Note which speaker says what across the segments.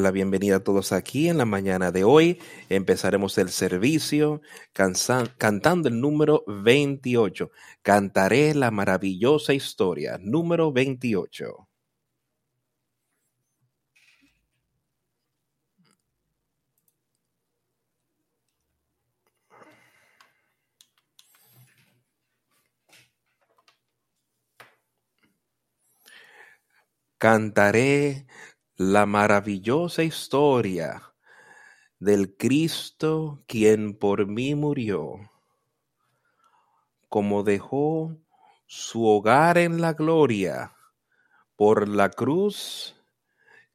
Speaker 1: la bienvenida a todos aquí en la mañana de hoy. Empezaremos el servicio cantando el número 28. Cantaré la maravillosa historia, número 28. Cantaré la maravillosa historia del Cristo quien por mí murió, como dejó su hogar en la gloria por la cruz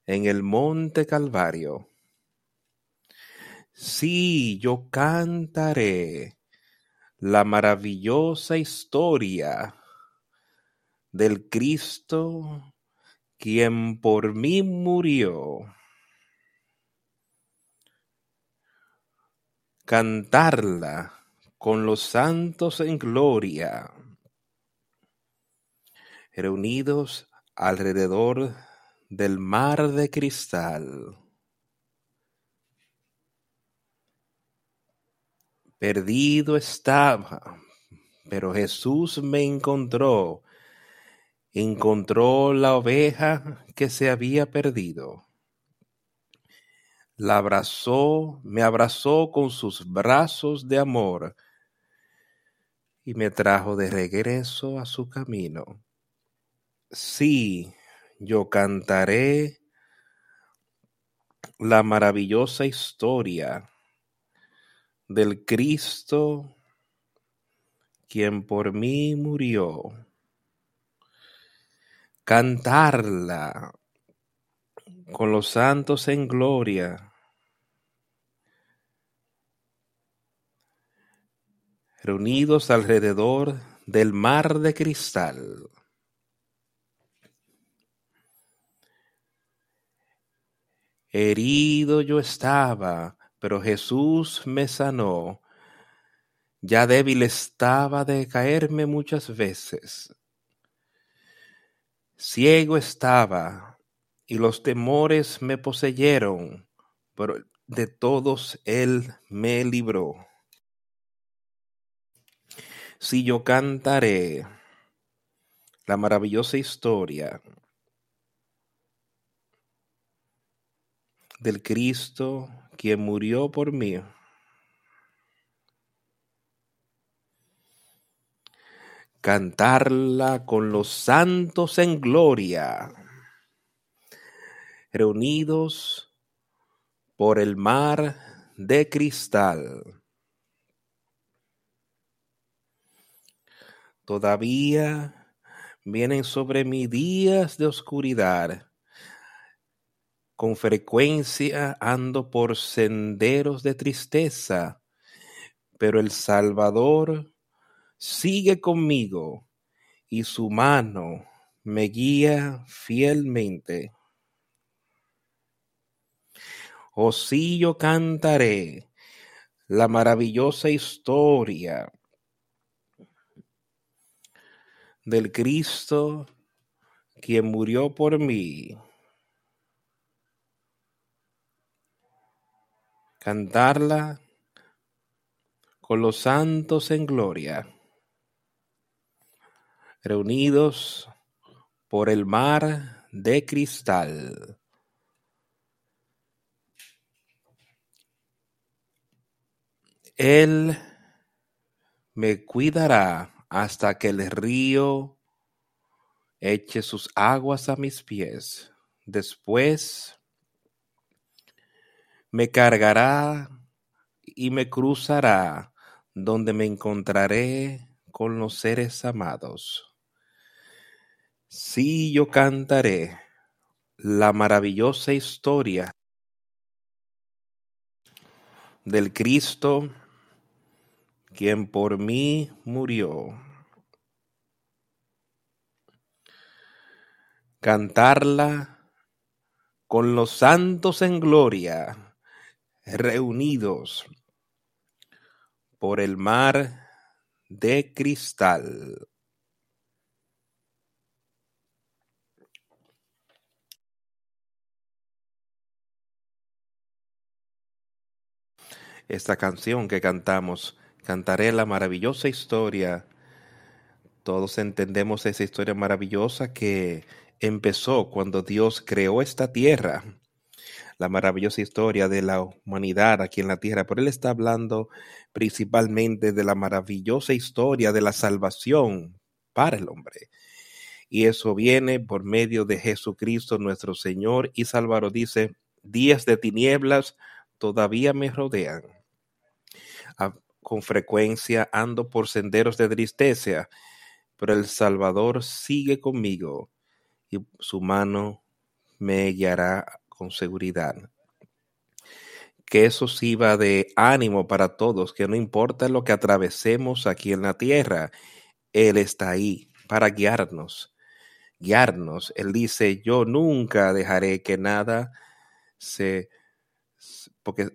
Speaker 1: en el monte Calvario. Sí, yo cantaré la maravillosa historia del Cristo quien por mí murió. Cantarla con los santos en gloria, reunidos alrededor del mar de cristal. Perdido estaba, pero Jesús me encontró encontró la oveja que se había perdido. La abrazó, me abrazó con sus brazos de amor y me trajo de regreso a su camino. Sí, yo cantaré la maravillosa historia del Cristo quien por mí murió cantarla con los santos en gloria. reunidos alrededor del mar de cristal. Herido yo estaba, pero Jesús me sanó. Ya débil estaba de caerme muchas veces. Ciego estaba y los temores me poseyeron, pero de todos Él me libró. Si yo cantaré la maravillosa historia del Cristo quien murió por mí, cantarla con los santos en gloria, reunidos por el mar de cristal. Todavía vienen sobre mí días de oscuridad. Con frecuencia ando por senderos de tristeza, pero el Salvador sigue conmigo y su mano me guía fielmente. Oh sí yo cantaré la maravillosa historia del Cristo quien murió por mí. Cantarla con los santos en gloria reunidos por el mar de cristal. Él me cuidará hasta que el río eche sus aguas a mis pies. Después me cargará y me cruzará donde me encontraré con los seres amados. Sí, yo cantaré la maravillosa historia del Cristo quien por mí murió. Cantarla con los santos en gloria, reunidos por el mar de cristal. Esta canción que cantamos. Cantaré la maravillosa historia. Todos entendemos esa historia maravillosa que empezó cuando Dios creó esta tierra. La maravillosa historia de la humanidad aquí en la tierra. Pero Él está hablando principalmente de la maravillosa historia de la salvación para el hombre. Y eso viene por medio de Jesucristo nuestro Señor y Salvador. Dice, días de tinieblas todavía me rodean. Con frecuencia ando por senderos de tristeza, pero el Salvador sigue conmigo y su mano me guiará con seguridad. Que eso sirva de ánimo para todos, que no importa lo que atravesemos aquí en la tierra, Él está ahí para guiarnos guiarnos. Él dice, yo nunca dejaré que nada se... porque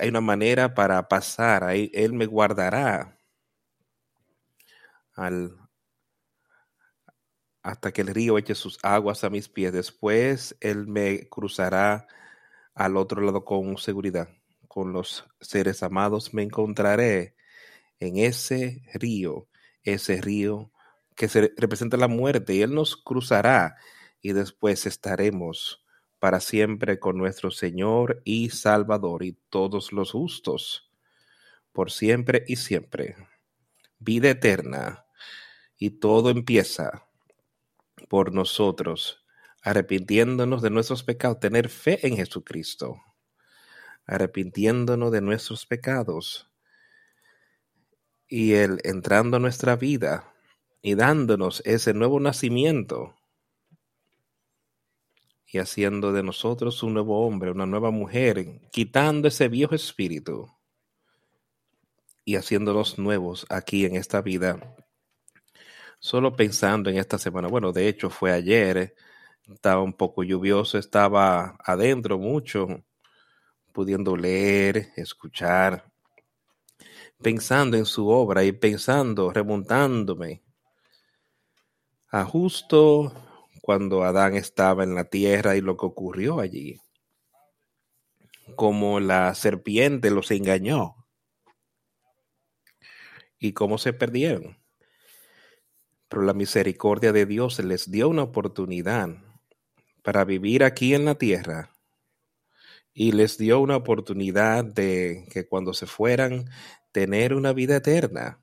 Speaker 1: hay una manera para pasar, Él me guardará al, hasta que el río eche sus aguas a mis pies. Después Él me cruzará al otro lado con seguridad. Con los seres amados me encontraré en ese río, ese río que se representa la muerte y Él nos cruzará y después estaremos para siempre con nuestro Señor y Salvador y todos los justos, por siempre y siempre. Vida eterna y todo empieza por nosotros, arrepintiéndonos de nuestros pecados, tener fe en Jesucristo, arrepintiéndonos de nuestros pecados y Él entrando a nuestra vida y dándonos ese nuevo nacimiento y haciendo de nosotros un nuevo hombre, una nueva mujer, quitando ese viejo espíritu y haciéndonos nuevos aquí en esta vida. Solo pensando en esta semana, bueno, de hecho fue ayer, estaba un poco lluvioso, estaba adentro mucho, pudiendo leer, escuchar, pensando en su obra y pensando, remontándome a justo cuando Adán estaba en la tierra y lo que ocurrió allí. Como la serpiente los engañó y cómo se perdieron. Pero la misericordia de Dios les dio una oportunidad para vivir aquí en la tierra y les dio una oportunidad de que cuando se fueran tener una vida eterna.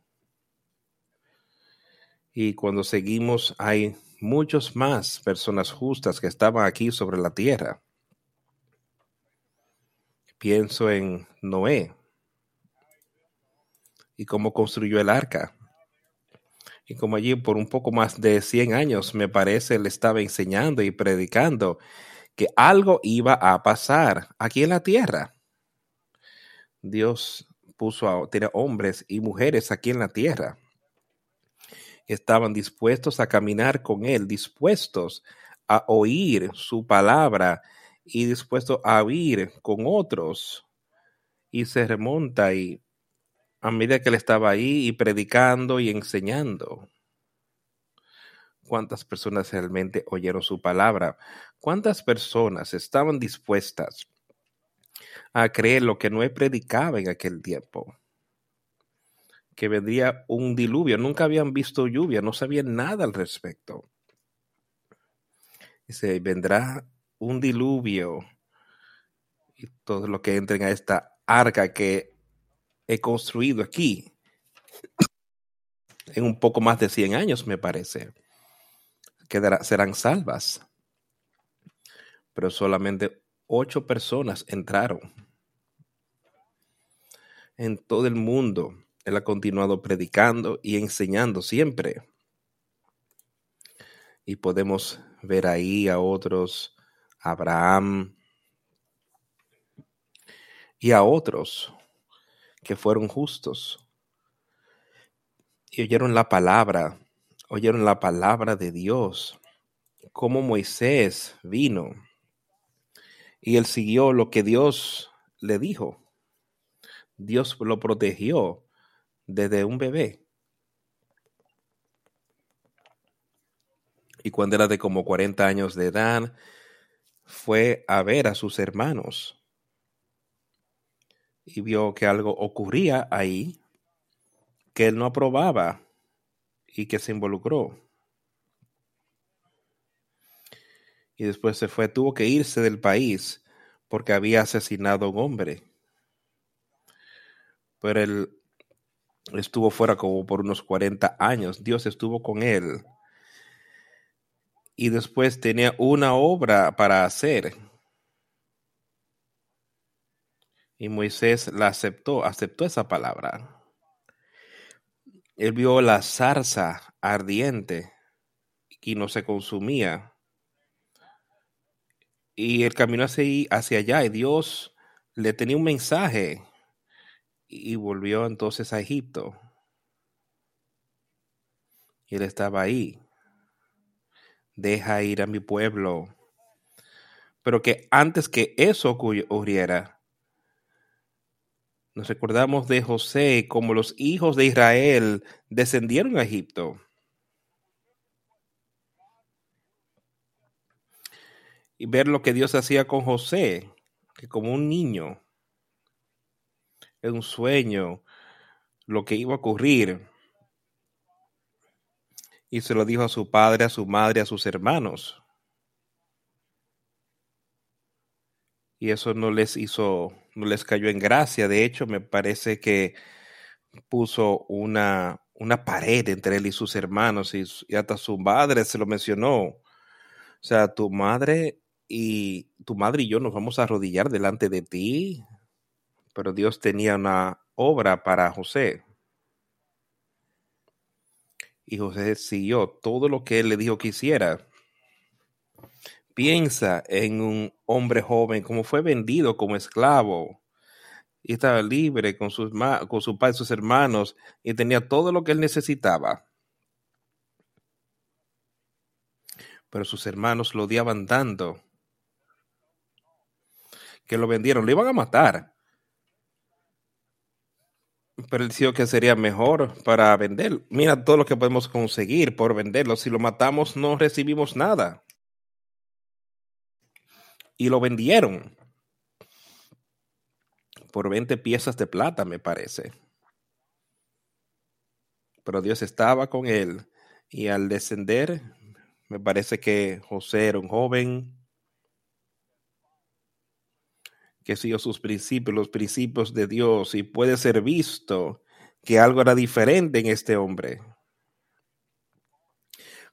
Speaker 1: Y cuando seguimos, hay muchos más personas justas que estaban aquí sobre la tierra. Pienso en Noé y cómo construyó el arca. Y como allí por un poco más de 100 años, me parece, le estaba enseñando y predicando que algo iba a pasar aquí en la tierra. Dios puso a tiene hombres y mujeres aquí en la tierra estaban dispuestos a caminar con Él, dispuestos a oír su palabra y dispuestos a oír con otros. Y se remonta y a medida que Él estaba ahí y predicando y enseñando. ¿Cuántas personas realmente oyeron su palabra? ¿Cuántas personas estaban dispuestas a creer lo que no predicaba en aquel tiempo? Que vendría un diluvio. Nunca habían visto lluvia, no sabían nada al respecto. Dice, vendrá un diluvio y todo lo que entren a esta arca que he construido aquí en un poco más de 100 años, me parece, quedará, serán salvas. Pero solamente ocho personas entraron en todo el mundo él ha continuado predicando y enseñando siempre. Y podemos ver ahí a otros, Abraham y a otros que fueron justos y oyeron la palabra, oyeron la palabra de Dios, como Moisés vino y él siguió lo que Dios le dijo. Dios lo protegió desde un bebé. Y cuando era de como 40 años de edad, fue a ver a sus hermanos. y vio que algo ocurría ahí que él no aprobaba y que se involucró. Y después se fue, tuvo que irse del país porque había asesinado a un hombre. Pero él estuvo fuera como por unos 40 años. Dios estuvo con él. Y después tenía una obra para hacer. Y Moisés la aceptó, aceptó esa palabra. Él vio la zarza ardiente y no se consumía. Y él caminó hacia, allá y Dios le tenía un mensaje y volvió entonces a Egipto. Y él estaba ahí. Deja ir a mi pueblo. Pero que antes que eso ocurriera, nos recordamos de José como los hijos de Israel descendieron a Egipto. Y ver lo que Dios hacía con José, que como un niño, un sueño, lo que iba a ocurrir. Y se lo dijo a su padre, a su madre, a sus hermanos. y eso no les hizo, no les cayó en gracia. De hecho, me parece que puso una, una pared entre él y sus hermanos y, hasta su madre se lo mencionó. O sea, tu madre y tu madre y yo nos vamos a arrodillar delante de ti. Pero Dios tenía una obra para José. Y José siguió todo lo que él le dijo que hiciera. Piensa en un hombre joven como fue vendido como esclavo y estaba libre con, sus, con su padre y sus hermanos y tenía todo lo que él necesitaba. Pero sus hermanos lo odiaban tanto que lo vendieron, lo iban a matar. Pero que sería mejor para vender. Mira todo lo que podemos conseguir por venderlo. Si lo matamos, no recibimos nada y lo vendieron por 20 piezas de plata, me parece. Pero Dios estaba con él y al descender, me parece que José era un joven que siguió sus principios, los principios de Dios, y puede ser visto que algo era diferente en este hombre.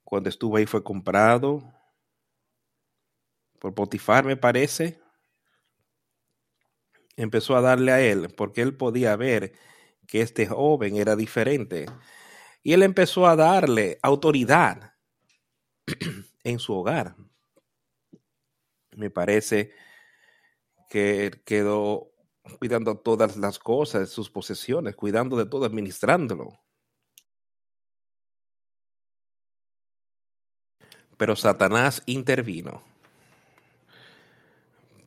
Speaker 1: Cuando estuvo ahí fue comprado, por Potifar, me parece, empezó a darle a él, porque él podía ver que este joven era diferente. Y él empezó a darle autoridad en su hogar. Me parece que quedó cuidando todas las cosas, sus posesiones, cuidando de todo, administrándolo. Pero Satanás intervino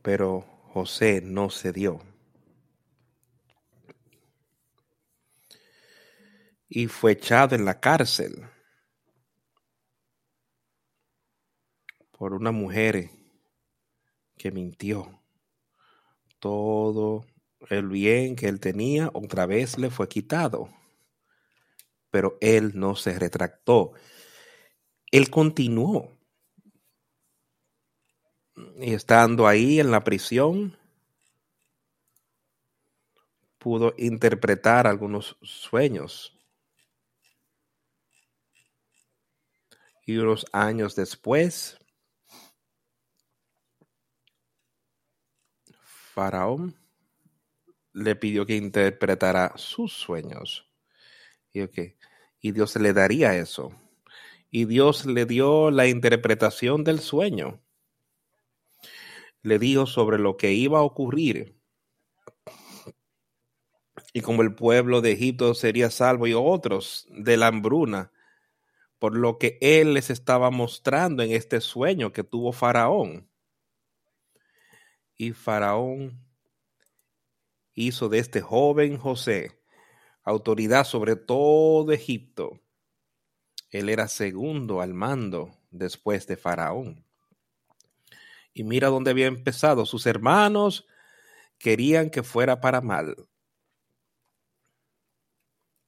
Speaker 1: pero José no cedió. Y fue echado en la cárcel por una mujer que mintió. Todo el bien que él tenía otra vez le fue quitado. Pero él no se retractó. Él continuó y estando ahí en la prisión, pudo interpretar algunos sueños. Y unos años después, Faraón le pidió que interpretara sus sueños. Y, y Dios le daría eso. Y Dios le dio la interpretación del sueño le dijo sobre lo que iba a ocurrir y como el pueblo de Egipto sería salvo y otros de la hambruna, por lo que él les estaba mostrando en este sueño que tuvo Faraón. Y Faraón hizo de este joven José autoridad sobre todo Egipto. Él era segundo al mando después de Faraón. Y mira dónde había empezado. Sus hermanos querían que fuera para mal.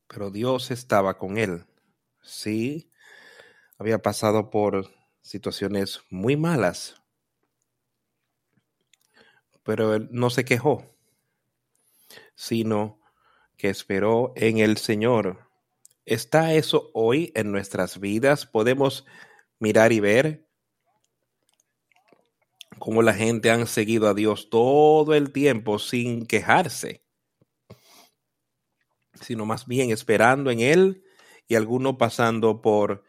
Speaker 1: Pero Dios estaba con él. Sí, había pasado por situaciones muy malas, pero él no se quejó, sino que esperó en el Señor. ¿Está eso hoy en nuestras vidas? ¿Podemos mirar y ver cómo la gente han seguido a Dios todo el tiempo sin quejarse, sino más bien esperando en Él y algunos pasando por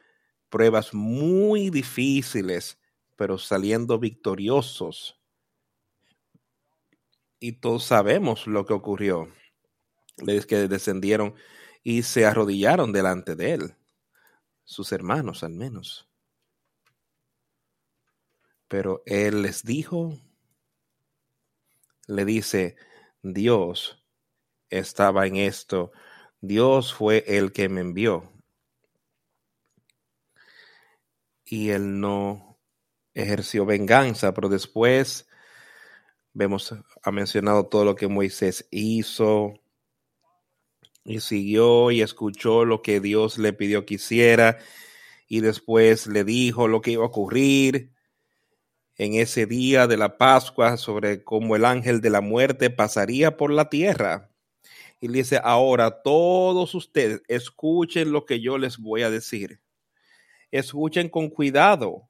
Speaker 1: pruebas muy difíciles, pero saliendo victoriosos. Y todos sabemos lo que ocurrió. Es que descendieron y se arrodillaron delante de él, sus hermanos al menos. Pero él les dijo, le dice, Dios estaba en esto, Dios fue el que me envió. Y él no ejerció venganza, pero después vemos, ha mencionado todo lo que Moisés hizo, y siguió y escuchó lo que Dios le pidió que hiciera y después le dijo lo que iba a ocurrir en ese día de la Pascua sobre cómo el ángel de la muerte pasaría por la tierra. Y dice, ahora todos ustedes escuchen lo que yo les voy a decir. Escuchen con cuidado.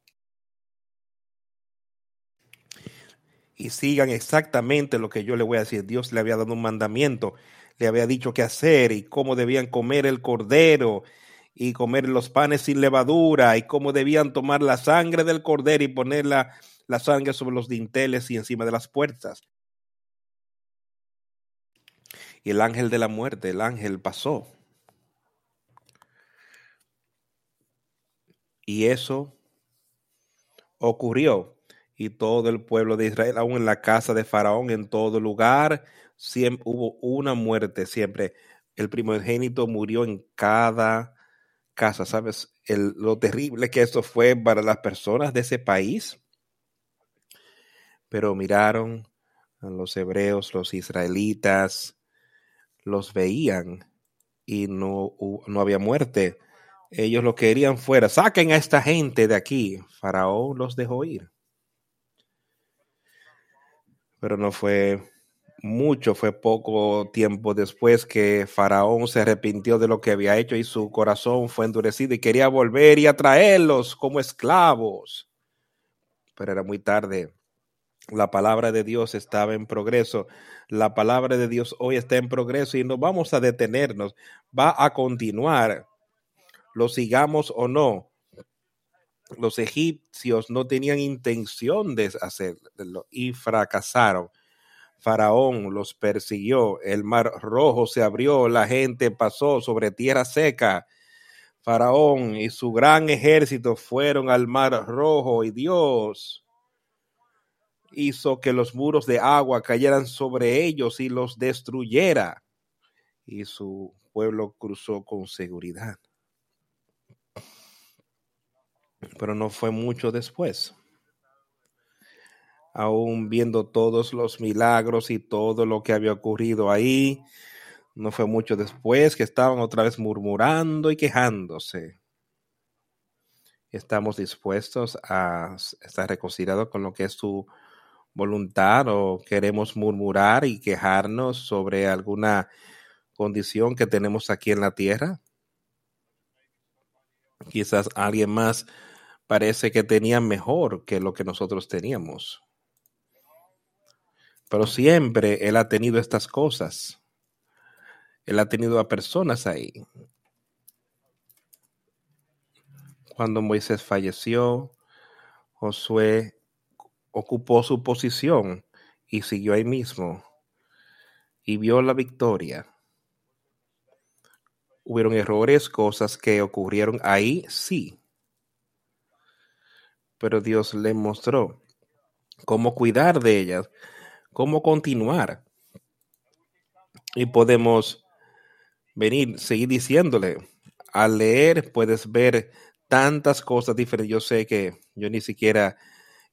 Speaker 1: Y sigan exactamente lo que yo le voy a decir. Dios le había dado un mandamiento, le había dicho qué hacer y cómo debían comer el cordero y comer los panes sin levadura y cómo debían tomar la sangre del cordero y ponerla la sangre sobre los dinteles y encima de las puertas. Y el ángel de la muerte, el ángel pasó. Y eso ocurrió. Y todo el pueblo de Israel, aún en la casa de Faraón, en todo lugar, siempre hubo una muerte, siempre. El primogénito murió en cada casa. ¿Sabes el, lo terrible que eso fue para las personas de ese país? pero miraron a los hebreos, los israelitas, los veían y no, no había muerte. Ellos lo querían fuera. Saquen a esta gente de aquí. Faraón los dejó ir. Pero no fue mucho, fue poco tiempo después que Faraón se arrepintió de lo que había hecho y su corazón fue endurecido y quería volver y atraerlos como esclavos. Pero era muy tarde. La palabra de Dios estaba en progreso. La palabra de Dios hoy está en progreso y no vamos a detenernos. Va a continuar. Lo sigamos o no. Los egipcios no tenían intención de hacerlo y fracasaron. Faraón los persiguió, el mar rojo se abrió, la gente pasó sobre tierra seca. Faraón y su gran ejército fueron al mar rojo y Dios hizo que los muros de agua cayeran sobre ellos y los destruyera. Y su pueblo cruzó con seguridad. Pero no fue mucho después. Aún viendo todos los milagros y todo lo que había ocurrido ahí, no fue mucho después que estaban otra vez murmurando y quejándose. Estamos dispuestos a estar reconciliados con lo que es su voluntad o queremos murmurar y quejarnos sobre alguna condición que tenemos aquí en la tierra. Quizás alguien más parece que tenía mejor que lo que nosotros teníamos. Pero siempre Él ha tenido estas cosas. Él ha tenido a personas ahí. Cuando Moisés falleció, Josué ocupó su posición y siguió ahí mismo y vio la victoria. Hubieron errores, cosas que ocurrieron ahí, sí. Pero Dios le mostró cómo cuidar de ellas, cómo continuar. Y podemos venir, seguir diciéndole, al leer puedes ver tantas cosas diferentes. Yo sé que yo ni siquiera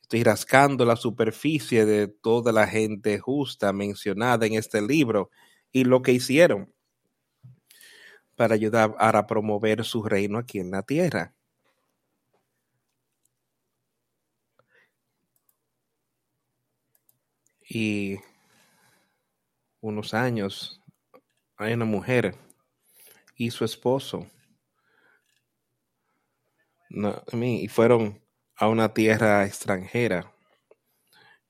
Speaker 1: Estoy rascando la superficie de toda la gente justa mencionada en este libro y lo que hicieron para ayudar a promover su reino aquí en la tierra. Y unos años hay una mujer y su esposo y fueron a una tierra extranjera.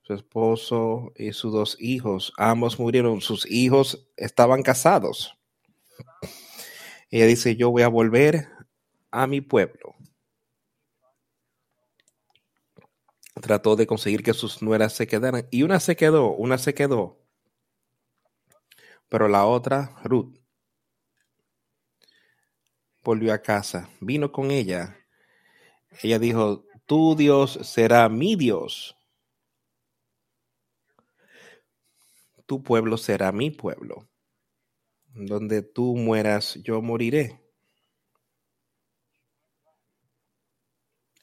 Speaker 1: Su esposo y sus dos hijos, ambos murieron. Sus hijos estaban casados. Ella dice, yo voy a volver a mi pueblo. Trató de conseguir que sus nueras se quedaran. Y una se quedó, una se quedó. Pero la otra, Ruth, volvió a casa, vino con ella. Ella dijo, tu Dios será mi Dios. Tu pueblo será mi pueblo. Donde tú mueras, yo moriré.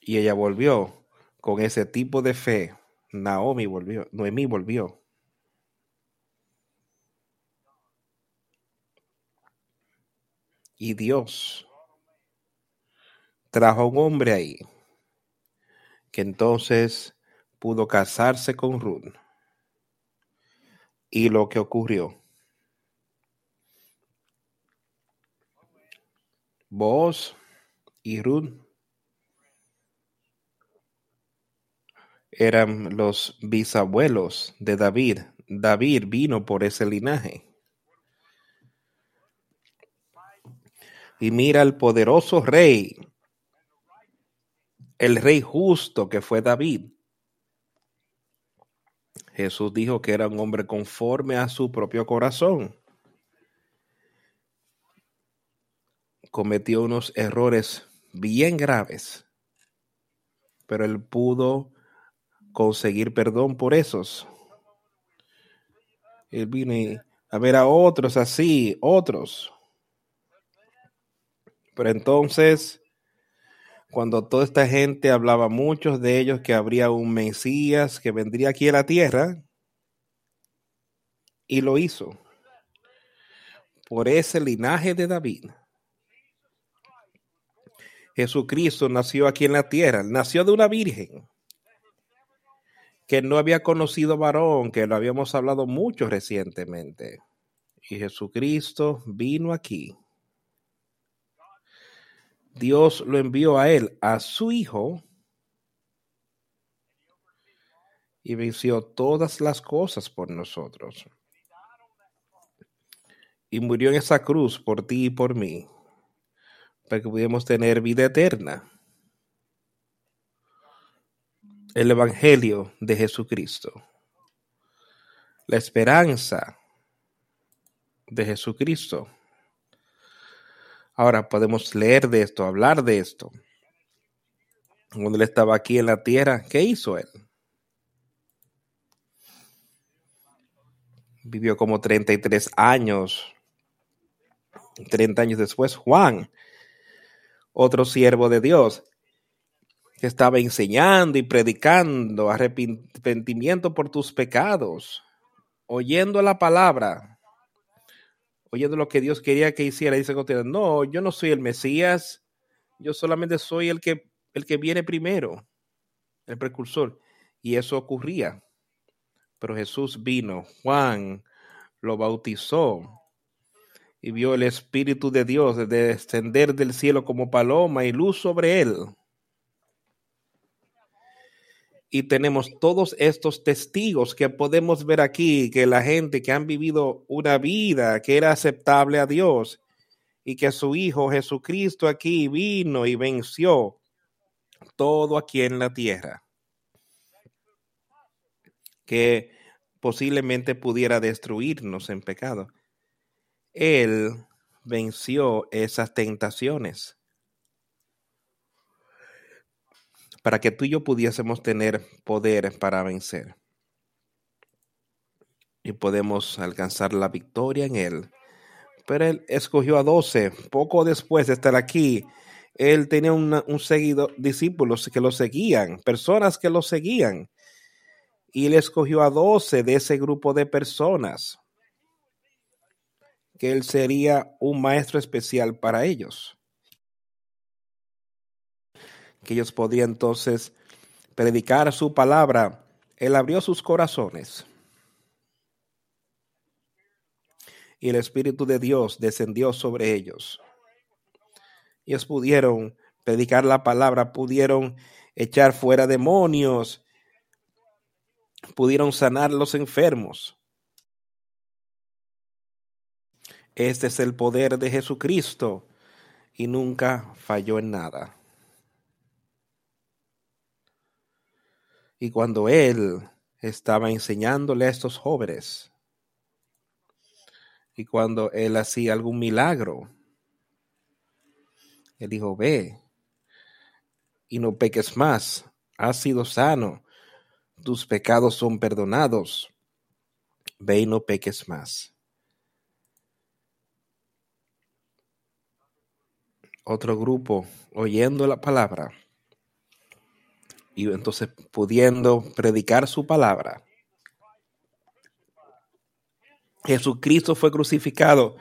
Speaker 1: Y ella volvió con ese tipo de fe. Naomi volvió, Noemí volvió. Y Dios trajo a un hombre ahí que entonces pudo casarse con Ruth. Y lo que ocurrió. Vos y Ruth eran los bisabuelos de David. David vino por ese linaje. Y mira el poderoso rey el rey justo que fue David. Jesús dijo que era un hombre conforme a su propio corazón. Cometió unos errores bien graves, pero él pudo conseguir perdón por esos. Él vino a ver a otros así, otros. Pero entonces cuando toda esta gente hablaba, muchos de ellos, que habría un Mesías que vendría aquí a la tierra, y lo hizo por ese linaje de David. Jesucristo nació aquí en la tierra, nació de una virgen que no había conocido varón, que lo habíamos hablado mucho recientemente. Y Jesucristo vino aquí Dios lo envió a él, a su hijo, y venció todas las cosas por nosotros. Y murió en esa cruz por ti y por mí, para que pudiéramos tener vida eterna. El Evangelio de Jesucristo. La esperanza de Jesucristo Ahora podemos leer de esto, hablar de esto. Cuando él estaba aquí en la tierra, ¿qué hizo él? Vivió como 33 años. 30 años después, Juan, otro siervo de Dios, que estaba enseñando y predicando arrepentimiento por tus pecados, oyendo la palabra, oyendo lo que Dios quería que hiciera, dice no, yo no soy el Mesías, yo solamente soy el que, el que viene primero, el precursor. Y eso ocurría. Pero Jesús vino, Juan lo bautizó y vio el Espíritu de Dios descender del cielo como paloma y luz sobre él y tenemos todos estos testigos que podemos ver aquí, que la gente que han vivido una vida que era aceptable a Dios y que su Hijo Jesucristo aquí vino y venció todo aquí en la tierra, que posiblemente pudiera destruirnos en pecado. Él venció esas tentaciones. Para que tú y yo pudiésemos tener poder para vencer. Y podemos alcanzar la victoria en Él. Pero Él escogió a doce poco después de estar aquí él tenía un seguidor, discípulos que lo seguían, personas que lo seguían. Y él escogió a doce de ese grupo de personas, que él sería un maestro especial para ellos. Que ellos podían entonces predicar su palabra. Él abrió sus corazones. Y el Espíritu de Dios descendió sobre ellos ellos pudieron predicar la palabra, pudieron echar fuera demonios, pudieron sanar los enfermos. Este es el poder de Jesucristo y nunca falló en nada. Y cuando Él estaba enseñándole a estos jóvenes, y cuando Él hacía algún milagro, él dijo, ve y no peques más. Has sido sano. Tus pecados son perdonados. Ve y no peques más. Otro grupo oyendo la palabra y entonces pudiendo predicar su palabra. Jesucristo fue crucificado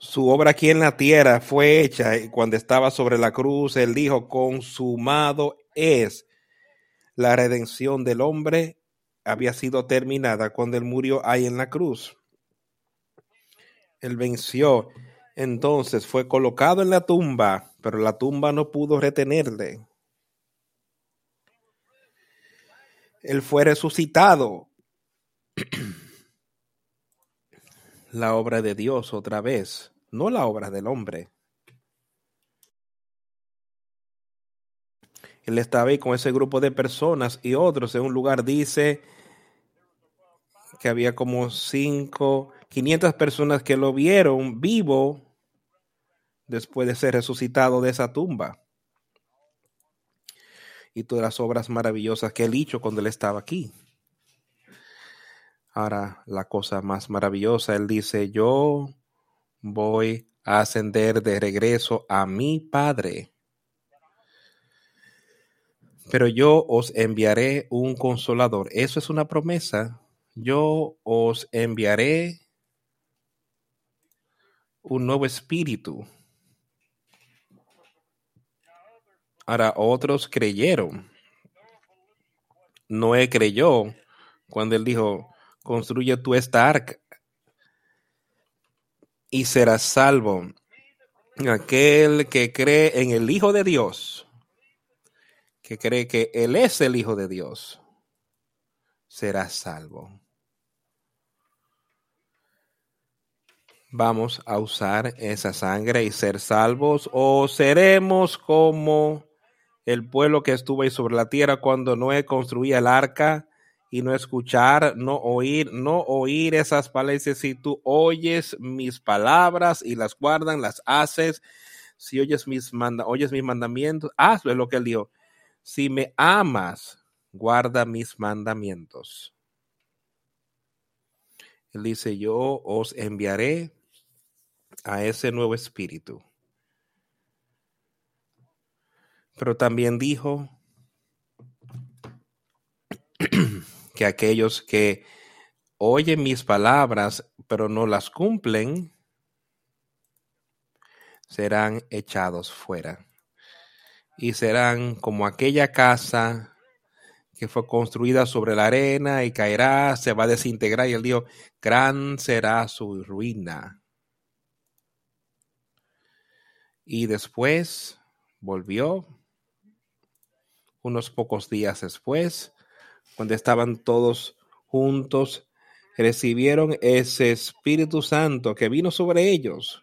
Speaker 1: su obra aquí en la tierra fue hecha cuando estaba sobre la cruz. Él dijo, consumado es. La redención del hombre había sido terminada cuando él murió ahí en la cruz. Él venció. Entonces fue colocado en la tumba, pero la tumba no pudo retenerle. Él fue resucitado. la obra de Dios otra vez, no la obra del hombre. Él estaba ahí con ese grupo de personas y otros en un lugar dice que había como cinco, quinientas personas que lo vieron vivo después de ser resucitado de esa tumba. Y todas las obras maravillosas que él hizo cuando él estaba aquí. Ahora, la cosa más maravillosa, él dice, yo voy a ascender de regreso a mi Padre. Pero yo os enviaré un consolador. Eso es una promesa. Yo os enviaré un nuevo espíritu. Ahora otros creyeron. Noé creyó cuando él dijo, construye tú esta arca y serás salvo. Aquel que cree en el Hijo de Dios, que cree que Él es el Hijo de Dios, será salvo. Vamos a usar esa sangre y ser salvos o seremos como el pueblo que estuvo ahí sobre la tierra cuando Noé construía el arca y no escuchar, no oír, no oír esas palabras. Si tú oyes mis palabras y las guardan, las haces, si oyes mis, manda, oyes mis mandamientos, hazlo, es lo que él dijo. Si me amas, guarda mis mandamientos. Él dice, yo os enviaré a ese nuevo espíritu. Pero también dijo, que aquellos que oyen mis palabras pero no las cumplen, serán echados fuera. Y serán como aquella casa que fue construida sobre la arena y caerá, se va a desintegrar. Y él dijo, gran será su ruina. Y después volvió, unos pocos días después, cuando estaban todos juntos, recibieron ese Espíritu Santo que vino sobre ellos.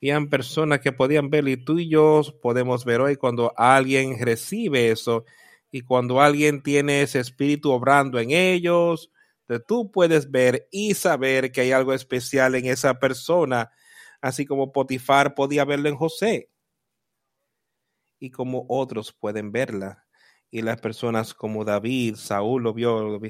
Speaker 1: Habían personas que podían ver y tú y yo podemos ver hoy cuando alguien recibe eso y cuando alguien tiene ese espíritu obrando en ellos, tú puedes ver y saber que hay algo especial en esa persona, así como Potifar podía verlo en José y como otros pueden verla y las personas como David, Saúl lo vio,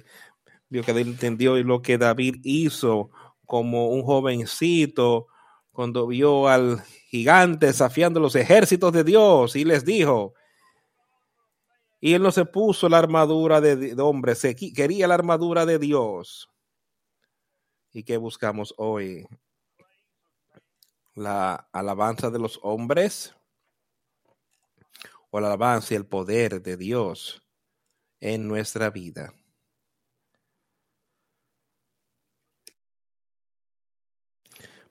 Speaker 1: vio que él entendió lo que David hizo como un jovencito cuando vio al gigante desafiando los ejércitos de Dios y les dijo, y él no se puso la armadura de, de hombre, se quería la armadura de Dios. ¿Y qué buscamos hoy? ¿La alabanza de los hombres? ¿O la alabanza y el poder de Dios en nuestra vida?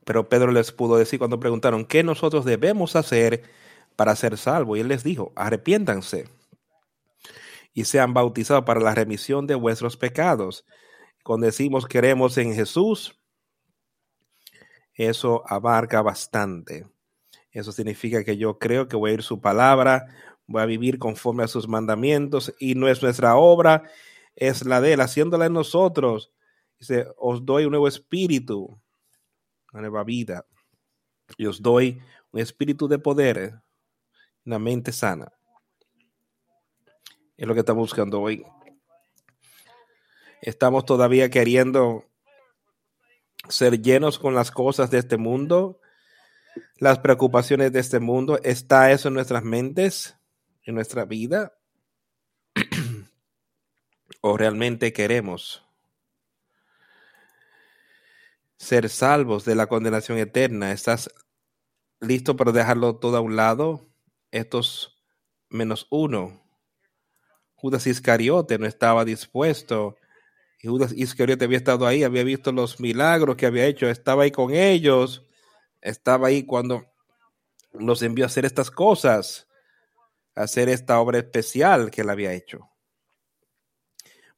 Speaker 1: Pero Pedro les pudo decir cuando preguntaron, ¿qué nosotros debemos hacer para ser salvos? Y él les dijo, arrepiéntanse y sean bautizados para la remisión de vuestros pecados. Cuando decimos queremos en Jesús, eso abarca bastante. Eso significa que yo creo que voy a ir su palabra, voy a vivir conforme a sus mandamientos y no es nuestra obra, es la de él, haciéndola en nosotros. Dice, os doy un nuevo espíritu una nueva vida. Y os doy un espíritu de poder, una mente sana. Es lo que estamos buscando hoy. Estamos todavía queriendo ser llenos con las cosas de este mundo, las preocupaciones de este mundo. ¿Está eso en nuestras mentes, en nuestra vida? ¿O realmente queremos ser salvos de la condenación eterna. ¿Estás listo para dejarlo todo a un lado? Estos menos uno. Judas Iscariote no estaba dispuesto. Y Judas Iscariote había estado ahí, había visto los milagros que había hecho, estaba ahí con ellos, estaba ahí cuando los envió a hacer estas cosas, hacer esta obra especial que él había hecho.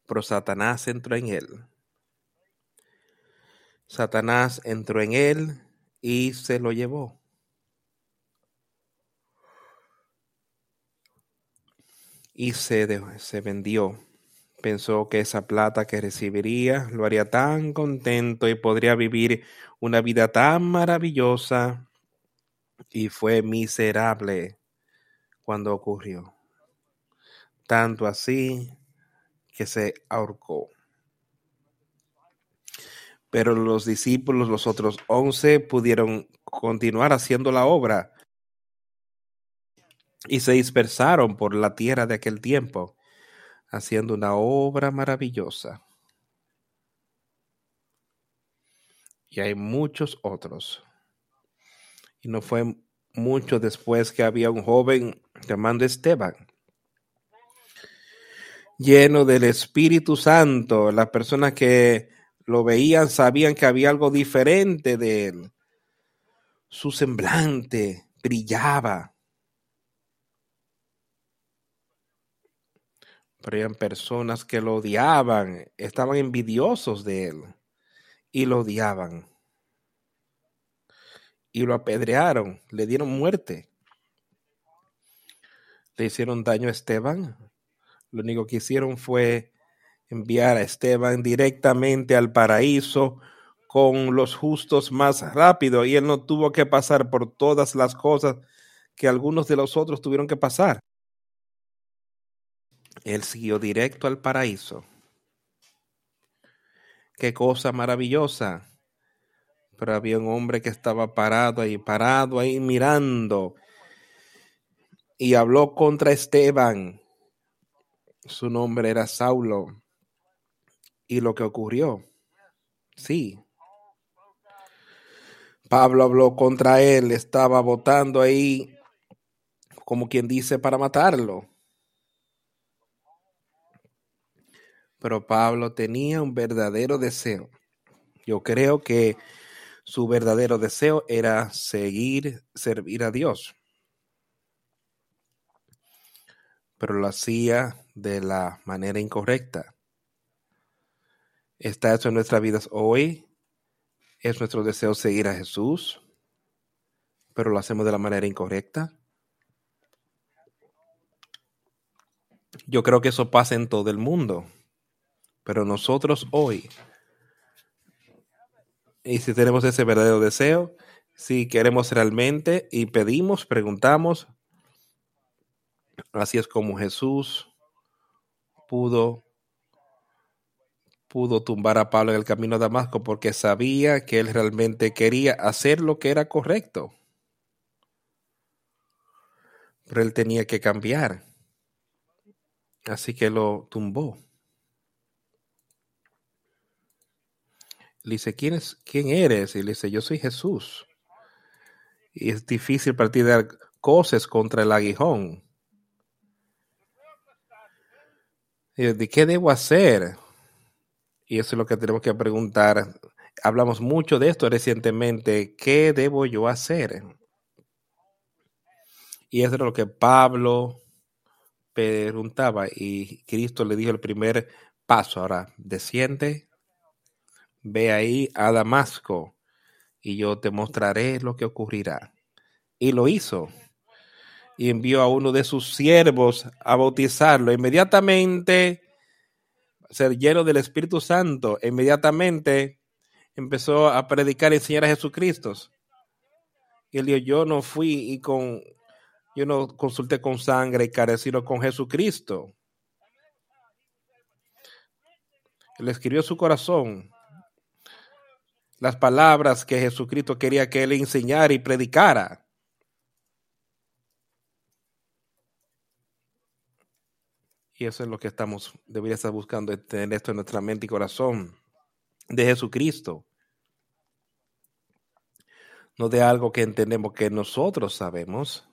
Speaker 1: Pero Satanás entró en él Satanás entró en él y se lo llevó. Y se, se vendió. Pensó que esa plata que recibiría lo haría tan contento y podría vivir una vida tan maravillosa. Y fue miserable cuando ocurrió. Tanto así que se ahorcó. Pero los discípulos, los otros once, pudieron continuar haciendo la obra y se dispersaron por la tierra de aquel tiempo, haciendo una obra maravillosa. Y hay muchos otros. Y no fue mucho después que había un joven llamado Esteban, lleno del Espíritu Santo, las personas que lo veían, sabían que había algo diferente de él. Su semblante brillaba. Pero eran personas que lo odiaban, estaban envidiosos de él y lo odiaban. Y lo apedrearon, le dieron muerte. Le hicieron daño a Esteban. Lo único que hicieron fue enviar a Esteban directamente al paraíso con los justos más rápido y él no tuvo que pasar por todas las cosas que algunos de los otros tuvieron que pasar. Él siguió directo al paraíso. Qué cosa maravillosa. Pero había un hombre que estaba parado ahí, parado ahí mirando. Y habló contra Esteban. Su nombre era Saulo y lo que ocurrió. Sí. Pablo habló contra él, estaba votando ahí, como quien dice, para matarlo. Pero Pablo tenía un verdadero deseo. Yo creo que su verdadero deseo era seguir, servir a Dios. Pero lo hacía de la manera incorrecta. ¿Está eso en nuestras vidas hoy? ¿Es nuestro deseo seguir a Jesús? Pero lo hacemos de la manera incorrecta. Yo creo que eso pasa en todo el mundo. Pero nosotros hoy, y si tenemos ese verdadero deseo, si queremos realmente y pedimos, preguntamos, así es como Jesús pudo pudo tumbar a Pablo en el camino a Damasco porque sabía que él realmente quería hacer lo que era correcto. Pero él tenía que cambiar. Así que lo tumbó. Le dice, ¿quién, es, ¿quién eres? Y le dice, yo soy Jesús. Y es difícil partir de cosas contra el aguijón. Y ¿De qué debo hacer? Y eso es lo que tenemos que preguntar. Hablamos mucho de esto recientemente. ¿Qué debo yo hacer? Y eso es lo que Pablo preguntaba y Cristo le dijo el primer paso. Ahora, desciende, ve ahí a Damasco y yo te mostraré lo que ocurrirá. Y lo hizo. Y envió a uno de sus siervos a bautizarlo. Inmediatamente, ser lleno del Espíritu Santo, inmediatamente empezó a predicar y enseñar a Jesucristo. Y él dijo, yo no fui y con yo no consulté con sangre y carne, sino con Jesucristo. Él escribió su corazón las palabras que Jesucristo quería que él enseñara y predicara. Y eso es lo que estamos, debería estar buscando, tener esto en nuestra mente y corazón de Jesucristo. No de algo que entendemos que nosotros sabemos,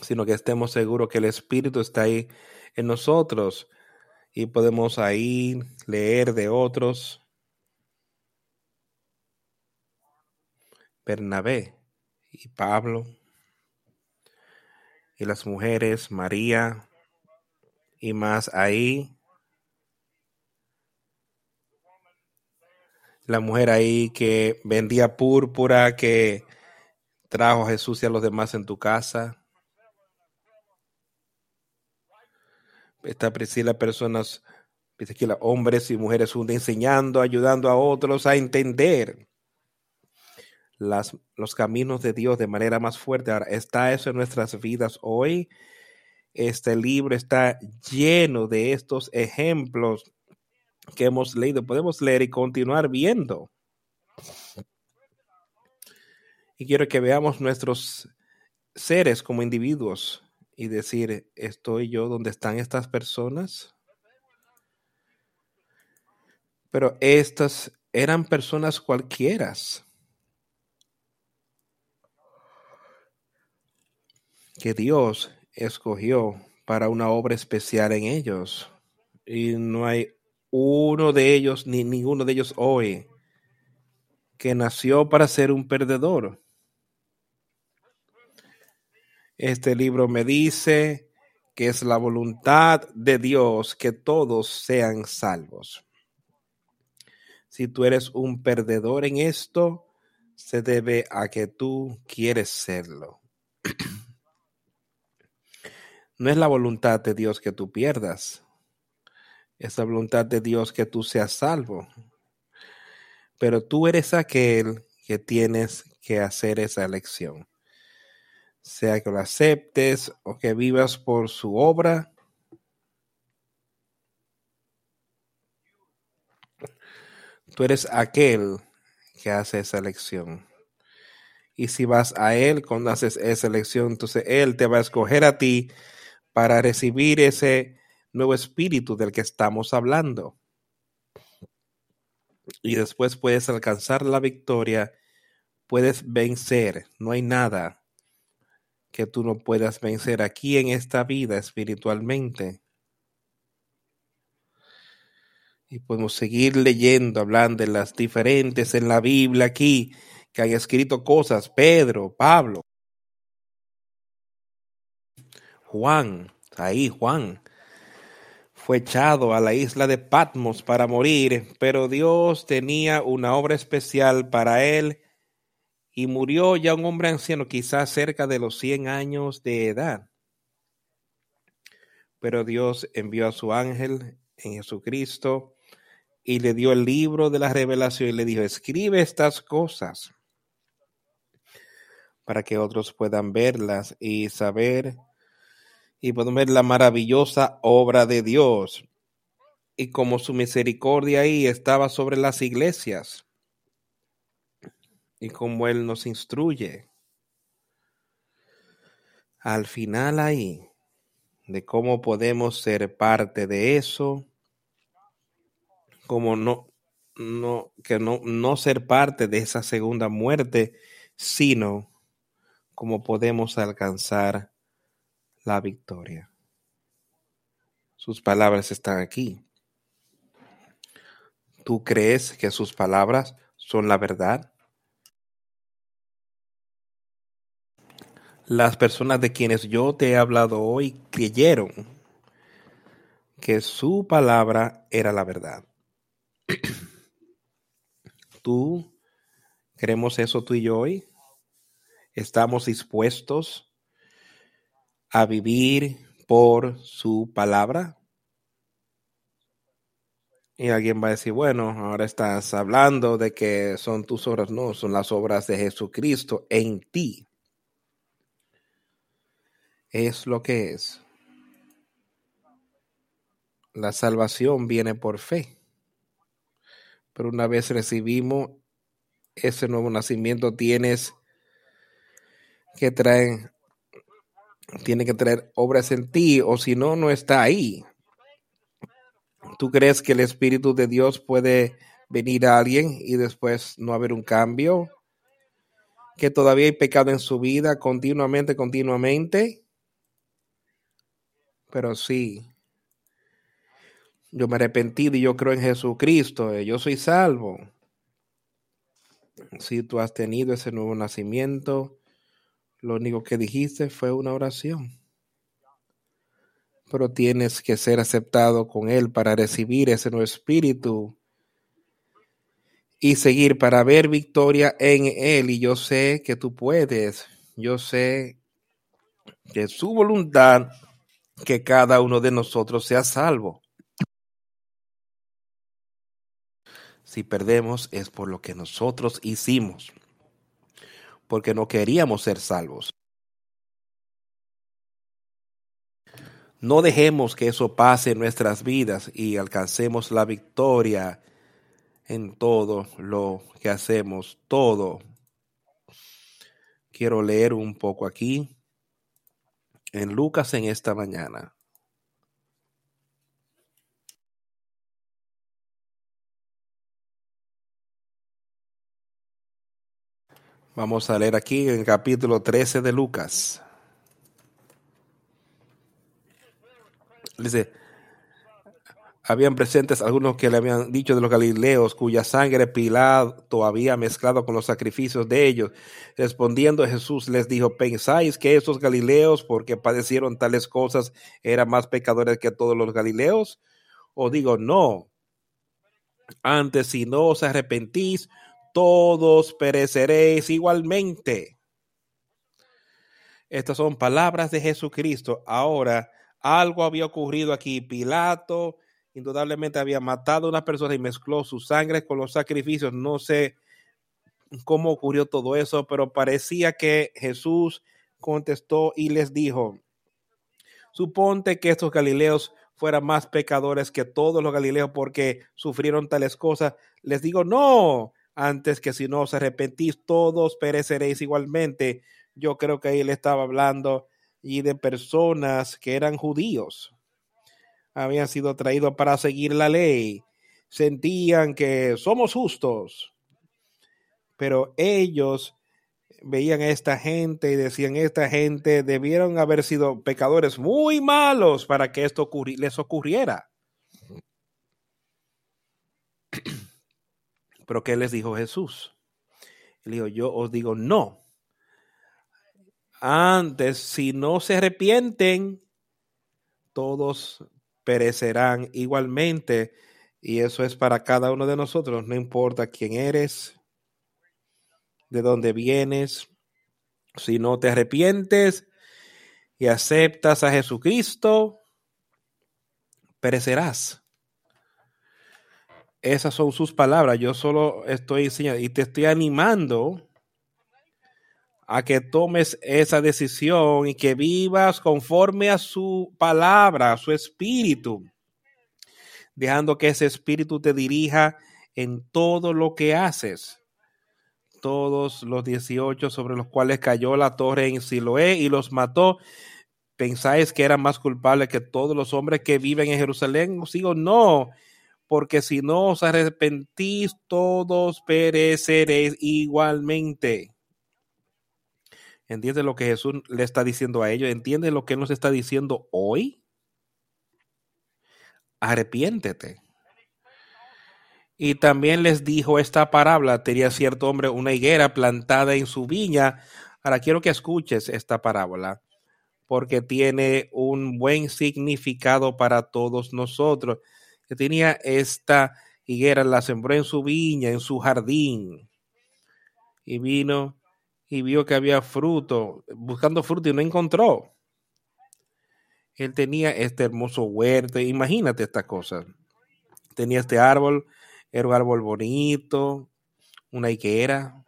Speaker 1: sino que estemos seguros que el Espíritu está ahí en nosotros y podemos ahí leer de otros. Bernabé y Pablo y las mujeres, María y más ahí. La mujer ahí que vendía púrpura, que trajo a Jesús y a los demás en tu casa. Está Priscila, personas, Priscila, hombres y mujeres enseñando, ayudando a otros a entender las, los caminos de Dios de manera más fuerte. Ahora, ¿está eso en nuestras vidas hoy? Este libro está lleno de estos ejemplos que hemos leído. Podemos leer y continuar viendo. Y quiero que veamos nuestros seres como individuos y decir, ¿estoy yo donde están estas personas? Pero estas eran personas cualquiera. Que Dios escogió para una obra especial en ellos. Y no hay uno de ellos, ni ninguno de ellos hoy, que nació para ser un perdedor. Este libro me dice que es la voluntad de Dios que todos sean salvos. Si tú eres un perdedor en esto, se debe a que tú quieres serlo. No es la voluntad de Dios que tú pierdas. Es la voluntad de Dios que tú seas salvo. Pero tú eres aquel que tienes que hacer esa elección sea que lo aceptes o que vivas por su obra. Tú eres aquel que hace esa elección. Y si vas a Él cuando haces esa elección, entonces Él te va a escoger a ti para recibir ese nuevo espíritu del que estamos hablando. Y después puedes alcanzar la victoria, puedes vencer. No hay nada que tú no puedas vencer aquí en esta vida espiritualmente. Y podemos seguir leyendo, hablando de las diferentes en la Biblia aquí, que han escrito cosas, Pedro, Pablo, Juan, ahí Juan, fue echado a la isla de Patmos para morir, pero Dios tenía una obra especial para él y murió ya un hombre anciano, quizás cerca de los 100 años de edad. Pero Dios envió a su ángel en Jesucristo y le dio el libro de la revelación y le dijo, escribe estas cosas para que otros puedan verlas y saber y puedan ver la maravillosa obra de Dios. Y como su misericordia ahí estaba sobre las iglesias. Y como Él nos instruye. al final ahí de cómo podemos ser parte de eso, como no, no, que no, no ser parte de esa segunda muerte, sino cómo podemos alcanzar la victoria. Sus palabras están aquí. ¿Tú crees que sus palabras son la verdad? Las personas de quienes yo te he hablado hoy creyeron que su palabra era la verdad. ¿Tú creemos eso tú y yo hoy? ¿Estamos dispuestos a vivir por su palabra? Y alguien va a decir, bueno, ahora estás hablando de que son tus obras. No, son las obras de Jesucristo en ti. Es lo que es. La salvación viene por fe. Pero una vez recibimos ese nuevo nacimiento, tienes que traer, tiene que traer obras en ti, o si no, no está ahí. ¿Tú crees que el Espíritu de Dios puede venir a alguien y después no haber un cambio? ¿Que todavía hay pecado en su vida continuamente, continuamente? Pero sí, yo me arrepentí y yo creo en Jesucristo, eh, yo soy salvo. Si tú has tenido ese nuevo nacimiento, lo único que dijiste fue una oración pero tienes que ser aceptado con Él para recibir ese nuevo espíritu y seguir para ver victoria en Él. Y yo sé que tú puedes, yo sé que su voluntad que cada uno de nosotros sea salvo. Si perdemos es por lo que nosotros hicimos, porque no queríamos ser salvos. No dejemos que eso pase en nuestras vidas y alcancemos la victoria en todo lo que hacemos, todo. Quiero leer un poco aquí en Lucas en esta mañana. Vamos a leer aquí en el capítulo 13 de Lucas. Dice, habían presentes algunos que le habían dicho de los galileos, cuya sangre Pilato había mezclado con los sacrificios de ellos. Respondiendo Jesús les dijo, ¿pensáis que esos galileos, porque padecieron tales cosas, eran más pecadores que todos los galileos? O digo, no. Antes, si no os arrepentís, todos pereceréis igualmente. Estas son palabras de Jesucristo. Ahora, algo había ocurrido aquí. Pilato indudablemente había matado a una persona y mezcló su sangre con los sacrificios. No sé cómo ocurrió todo eso, pero parecía que Jesús contestó y les dijo, suponte que estos galileos fueran más pecadores que todos los galileos porque sufrieron tales cosas. Les digo, no, antes que si no os arrepentís, todos pereceréis igualmente. Yo creo que él estaba hablando y de personas que eran judíos. Habían sido traídos para seguir la ley. Sentían que somos justos. Pero ellos veían a esta gente y decían, esta gente debieron haber sido pecadores muy malos para que esto les ocurriera. Pero ¿qué les dijo Jesús? Él dijo, yo os digo no antes, si no se arrepienten, todos perecerán igualmente. Y eso es para cada uno de nosotros, no importa quién eres, de dónde vienes. Si no te arrepientes y aceptas a Jesucristo, perecerás. Esas son sus palabras. Yo solo estoy enseñando y te estoy animando a que tomes esa decisión y que vivas conforme a su palabra, a su espíritu, dejando que ese espíritu te dirija en todo lo que haces. todos los 18 sobre los cuales cayó la torre en Siloé y los mató. ¿Pensáis que eran más culpables que todos los hombres que viven en Jerusalén? Os digo, no, porque si no os arrepentís, todos pereceréis igualmente. ¿Entiendes lo que Jesús le está diciendo a ellos? ¿Entiendes lo que nos está diciendo hoy? Arrepiéntete. Y también les dijo esta parábola, tenía cierto hombre una higuera plantada en su viña. Ahora quiero que escuches esta parábola, porque tiene un buen significado para todos nosotros. Que tenía esta higuera, la sembró en su viña, en su jardín. Y vino y vio que había fruto, buscando fruto y no encontró. Él tenía este hermoso huerto, imagínate esta cosa. Tenía este árbol era un árbol bonito, una higuera.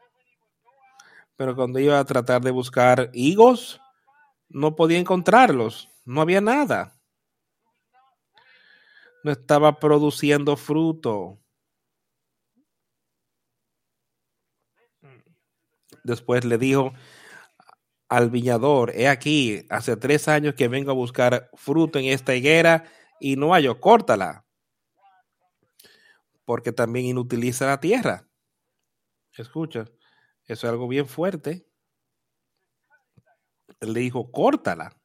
Speaker 1: Pero cuando iba a tratar de buscar higos, no podía encontrarlos. No había nada. No estaba produciendo fruto. Después le dijo al viñador, he aquí, hace tres años que vengo a buscar fruto en esta higuera y no hallo, córtala porque también inutiliza la tierra. Escucha, eso es algo bien fuerte. Le dijo, córtala.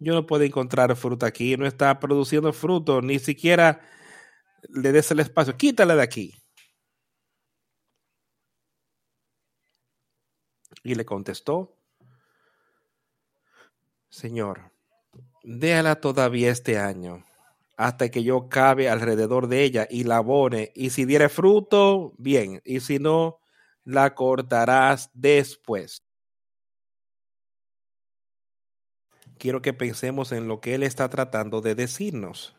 Speaker 1: Yo no puedo encontrar fruta aquí, no está produciendo fruto, ni siquiera le des el espacio, quítala de aquí. Y le contestó, Señor, déala todavía este año hasta que yo cabe alrededor de ella y la abone. Y si diere fruto, bien. Y si no, la cortarás después. Quiero que pensemos en lo que Él está tratando de decirnos.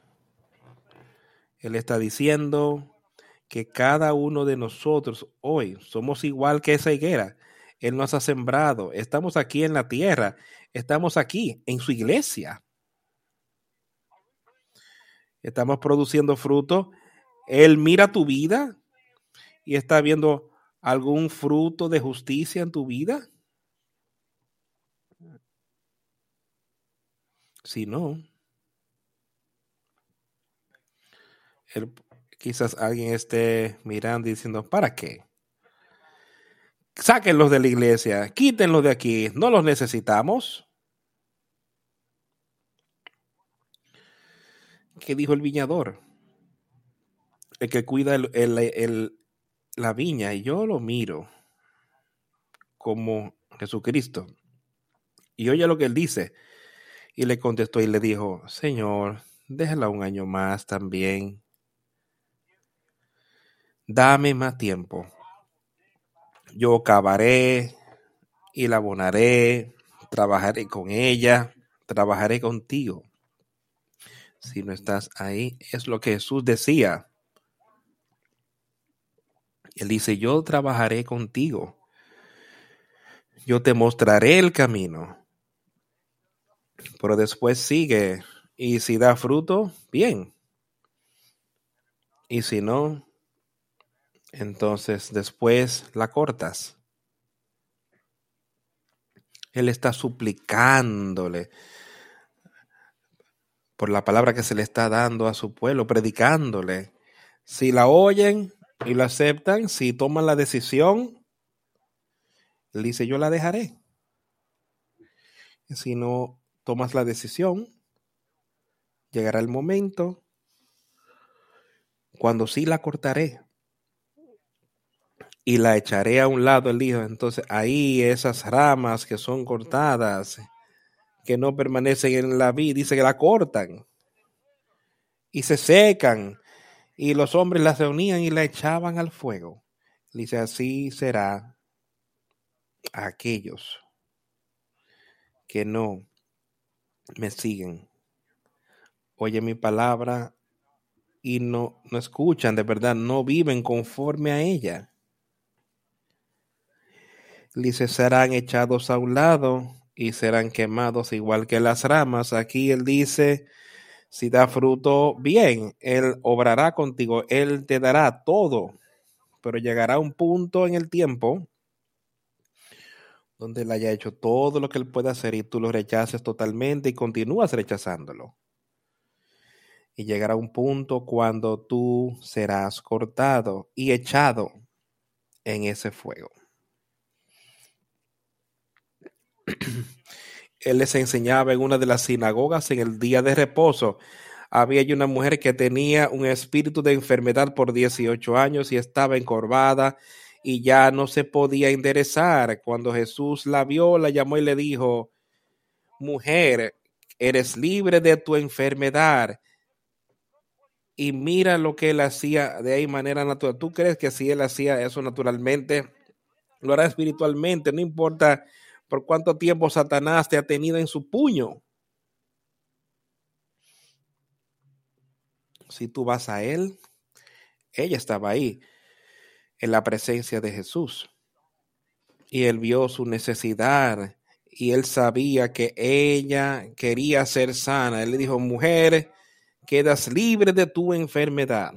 Speaker 1: Él está diciendo que cada uno de nosotros hoy somos igual que esa higuera. Él nos ha sembrado. Estamos aquí en la tierra. Estamos aquí en su iglesia estamos produciendo fruto. Él mira tu vida y está viendo algún fruto de justicia en tu vida. Si no, quizás alguien esté mirando y diciendo, ¿para qué? Sáquenlos de la iglesia, quítenlos de aquí, no los necesitamos. ¿Qué dijo el viñador? El que cuida la viña, y yo lo miro como Jesucristo. Y oye lo que él dice. Y le contestó y le dijo, Señor, déjala un año más también. Dame más tiempo. Yo cavaré y la abonaré, trabajaré con ella, trabajaré contigo si no estás ahí. Es lo que Jesús decía. Él dice, yo trabajaré contigo. Yo te mostraré el camino. Pero después sigue. Y si da fruto, bien. Y si no, entonces después la cortas. Él está suplicándole por la palabra que se le está dando a su pueblo, predicándole. Si la oyen y la aceptan, si toman la decisión, él dice, yo la dejaré. Si no tomas la decisión, llegará el momento cuando sí la cortaré y la echaré a un lado, él dijo. Entonces ahí esas ramas que son cortadas, que no permanecen en la vida, dice que la cortan y se secan y los hombres las reunían y la echaban al fuego. Dice, así será a aquellos que no me siguen. Oye mi palabra y no, no escuchan, de verdad, no viven conforme a ella. Dice, serán echados a un lado y serán quemados igual que las ramas. Aquí él dice, si da fruto, bien, él obrará contigo, él te dará todo, pero llegará un punto en el tiempo donde él haya hecho todo lo que él puede hacer y tú lo rechaces totalmente y continúas rechazándolo. Y llegará un punto cuando tú serás cortado y echado en ese fuego. él les enseñaba en una de las sinagogas en el día de reposo. Había una mujer que tenía un espíritu de enfermedad por 18 años y estaba encorvada y ya no se podía enderezar. Cuando Jesús la vio, la llamó y le dijo, mujer, eres libre de tu enfermedad. Y mira lo que él hacía de ahí manera natural. ¿Tú crees que si él hacía eso naturalmente, lo hará espiritualmente? No importa por cuánto tiempo Satanás te ha tenido en su puño. Si tú vas a él, ella estaba ahí en la presencia de Jesús. Y él vio su necesidad y él sabía que ella quería ser sana. Él le dijo, mujer, quedas libre de tu enfermedad.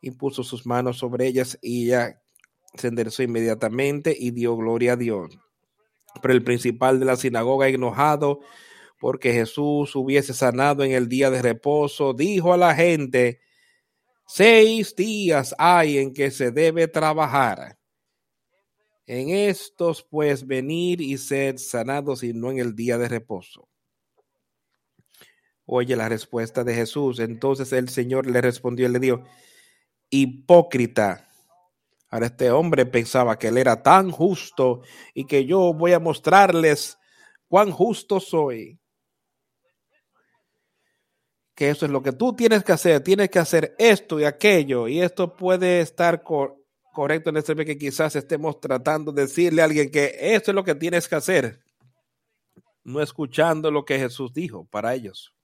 Speaker 1: Y puso sus manos sobre ellas y ella se enderezó inmediatamente y dio gloria a Dios. Pero el principal de la sinagoga, enojado porque Jesús hubiese sanado en el día de reposo, dijo a la gente, Seis días hay en que se debe trabajar. En estos, pues, venir y ser sanados y no en el día de reposo. Oye la respuesta de Jesús. Entonces el Señor le respondió y le dijo, hipócrita. Ahora este hombre pensaba que él era tan justo y que yo voy a mostrarles cuán justo soy que eso es lo que tú tienes que hacer, tienes que hacer esto y aquello, y esto puede estar correcto en este que quizás estemos tratando de decirle a alguien que esto es lo que tienes que hacer, no escuchando lo que Jesús dijo para ellos.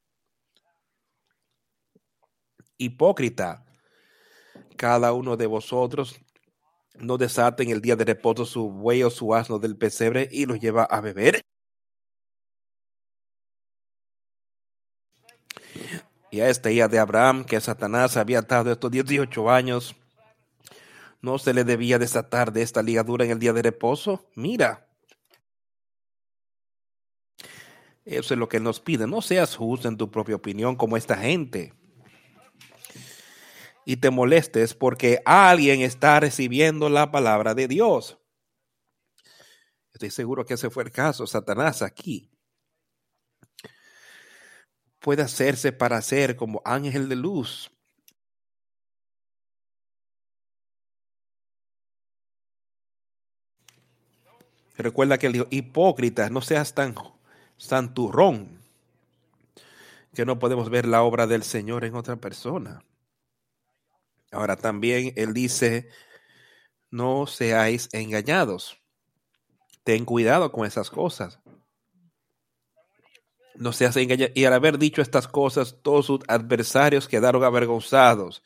Speaker 1: Hipócrita, cada uno de vosotros no desaten el día de reposo su buey o su asno del pesebre y lo lleva a beber y a esta hija de Abraham que Satanás había atado estos 18 años, ¿no se le debía desatar de esta ligadura en el día de reposo? Mira. Eso es lo que nos pide. No seas justo en tu propia opinión como esta gente. Y te molestes porque alguien está recibiendo la palabra de Dios. Estoy seguro que ese fue el caso. Satanás aquí puede hacerse para ser como ángel de luz. Recuerda que él dijo, hipócrita, no seas tan santurrón, que no podemos ver la obra del Señor en otra persona. Ahora también él dice, no seáis engañados. Ten cuidado con esas cosas no se hace engañar. Y al haber dicho estas cosas, todos sus adversarios quedaron avergonzados.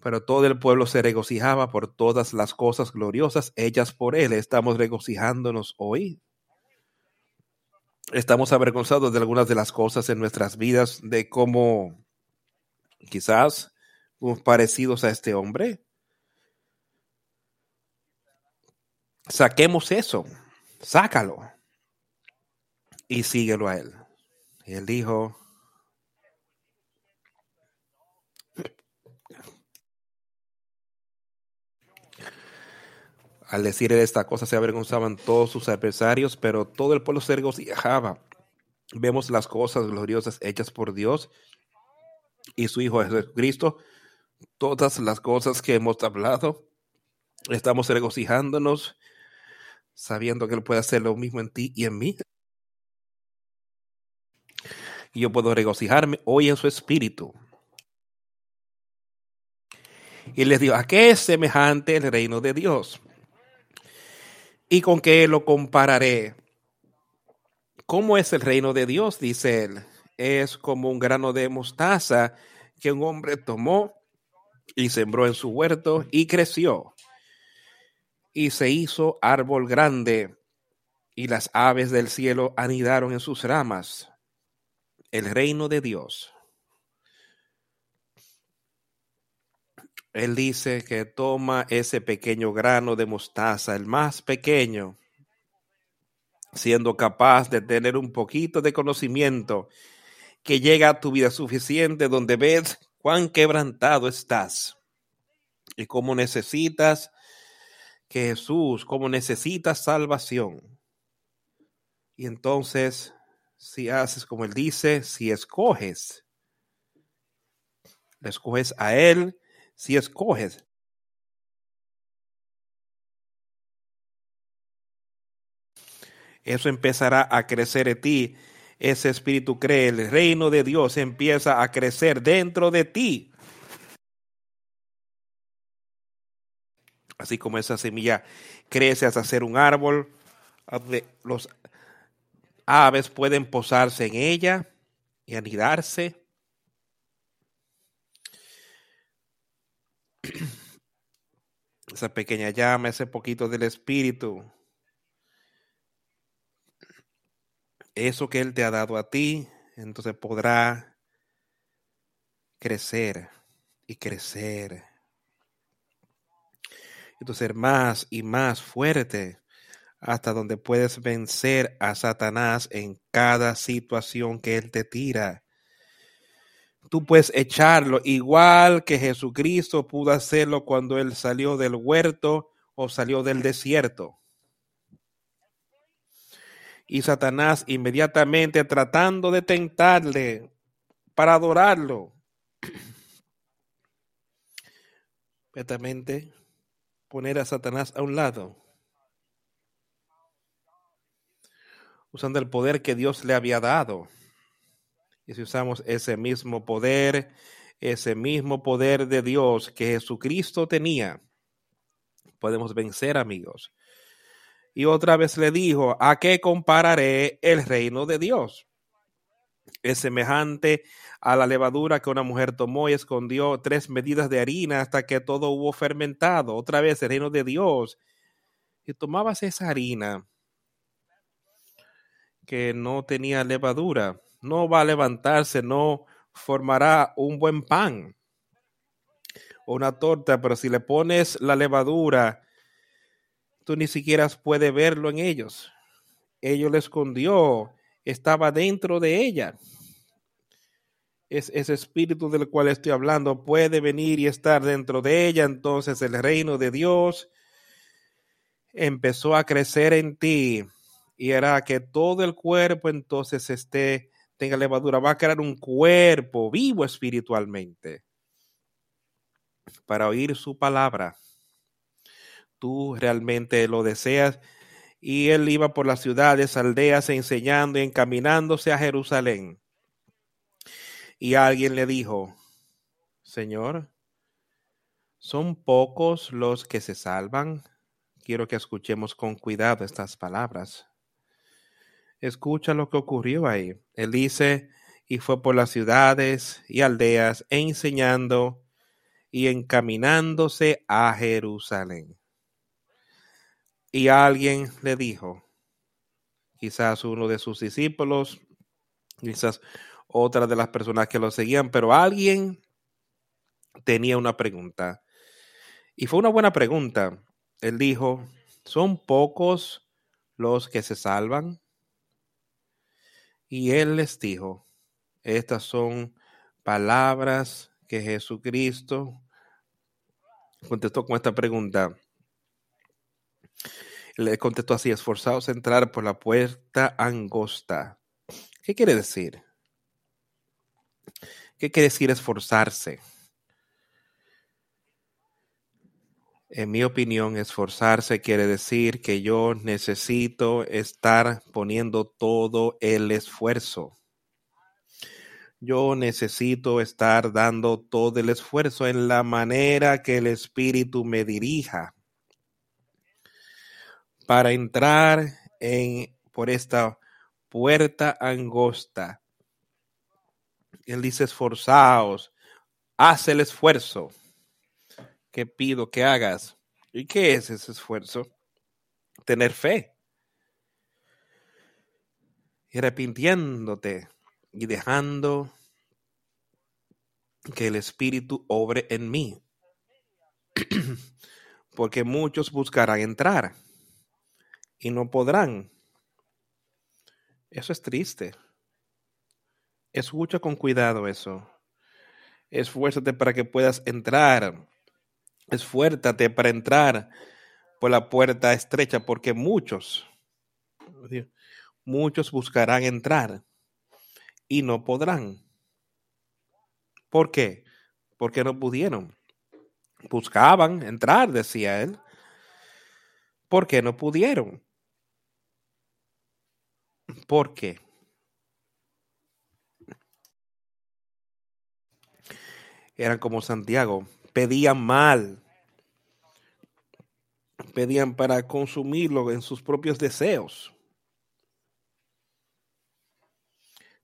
Speaker 1: Pero todo el pueblo se regocijaba por todas las cosas gloriosas hechas por él. Estamos regocijándonos hoy. Estamos avergonzados de algunas de las cosas en nuestras vidas, de cómo quizás parecidos a este hombre. Saquemos eso, sácalo y síguelo a él. Él dijo, al decir esta cosa se avergonzaban todos sus adversarios, pero todo el pueblo se regocijaba. Vemos las cosas gloriosas hechas por Dios y su Hijo Jesucristo, todas las cosas que hemos hablado, estamos regocijándonos, sabiendo que Él puede hacer lo mismo en ti y en mí y yo puedo regocijarme hoy en su espíritu. Y les digo, ¿a qué es semejante el reino de Dios? ¿Y con qué lo compararé? ¿Cómo es el reino de Dios? Dice él. Es como un grano de mostaza que un hombre tomó y sembró en su huerto y creció. Y se hizo árbol grande y las aves del cielo anidaron en sus ramas el reino de Dios Él dice que toma ese pequeño grano de mostaza, el más pequeño, siendo capaz de tener un poquito de conocimiento que llega a tu vida suficiente donde ves cuán quebrantado estás y cómo necesitas que Jesús, cómo necesitas salvación. Y entonces, si haces como Él dice, si escoges, le escoges a Él, si escoges eso empezará a crecer en ti. Ese espíritu cree, el reino de Dios empieza a crecer dentro de ti. Así como esa semilla crece hasta ser un árbol, los aves pueden posarse en ella y anidarse. Esa pequeña llama, ese poquito del espíritu, eso que Él te ha dado a ti, entonces podrá crecer y crecer. Entonces ser más y más fuerte hasta donde puedes vencer a Satanás en cada situación que Él te tira. Tú puedes echarlo igual que Jesucristo pudo hacerlo cuando Él salió del huerto o salió del desierto y Satanás inmediatamente tratando de tentarle para adorarlo. Inmediatamente poner a Satanás a un lado, usando el poder que Dios le había dado. Y si usamos ese mismo poder, ese mismo poder de Dios que Jesucristo tenía, podemos vencer, amigos. Y otra vez le dijo, ¿a qué compararé el reino de Dios? Es semejante a la levadura que una mujer tomó y escondió tres medidas de harina hasta que todo hubo fermentado. Otra vez el reino de Dios. Y tomabas esa harina que no tenía levadura. No va a levantarse, no formará un buen pan o una torta, pero si le pones la levadura, tú ni siquiera puedes verlo en ellos. Ellos le escondió, estaba dentro de ella. Es, ese espíritu del cual estoy hablando puede venir y estar dentro de ella. Entonces el reino de Dios empezó a crecer en ti y hará que todo el cuerpo entonces esté, tenga levadura. Va a crear un cuerpo vivo espiritualmente para oír su palabra tú realmente lo deseas. Y él iba por las ciudades, aldeas, enseñando y encaminándose a Jerusalén. Y alguien le dijo, Señor, ¿son pocos los que se salvan? Quiero que escuchemos con cuidado estas palabras. Escucha lo que ocurrió ahí. Él dice, y fue por las ciudades y aldeas, enseñando y encaminándose a Jerusalén. Y alguien le dijo, quizás uno de sus discípulos, quizás otra de las personas que lo seguían, pero alguien tenía una pregunta. Y fue una buena pregunta. Él dijo, ¿son pocos los que se salvan? Y él les dijo, estas son palabras que Jesucristo contestó con esta pregunta. Le contestó así, esforzados a entrar por la puerta angosta. ¿Qué quiere decir? ¿Qué quiere decir esforzarse? En mi opinión, esforzarse quiere decir que yo necesito estar poniendo todo el esfuerzo. Yo necesito estar dando todo el esfuerzo en la manera que el Espíritu me dirija para entrar en, por esta puerta angosta. Él dice, esforzaos, haz el esfuerzo que pido que hagas. ¿Y qué es ese esfuerzo? Tener fe. Y arrepintiéndote y dejando que el Espíritu obre en mí. porque muchos buscarán entrar y no podrán. Eso es triste. Escucha con cuidado eso. Esfuérzate para que puedas entrar. Esfuérzate para entrar por la puerta estrecha, porque muchos, muchos buscarán entrar y no podrán. ¿Por qué? Porque no pudieron. Buscaban entrar, decía él. ¿Por qué no pudieron? ¿Por qué? Eran como Santiago, pedían mal, pedían para consumirlo en sus propios deseos.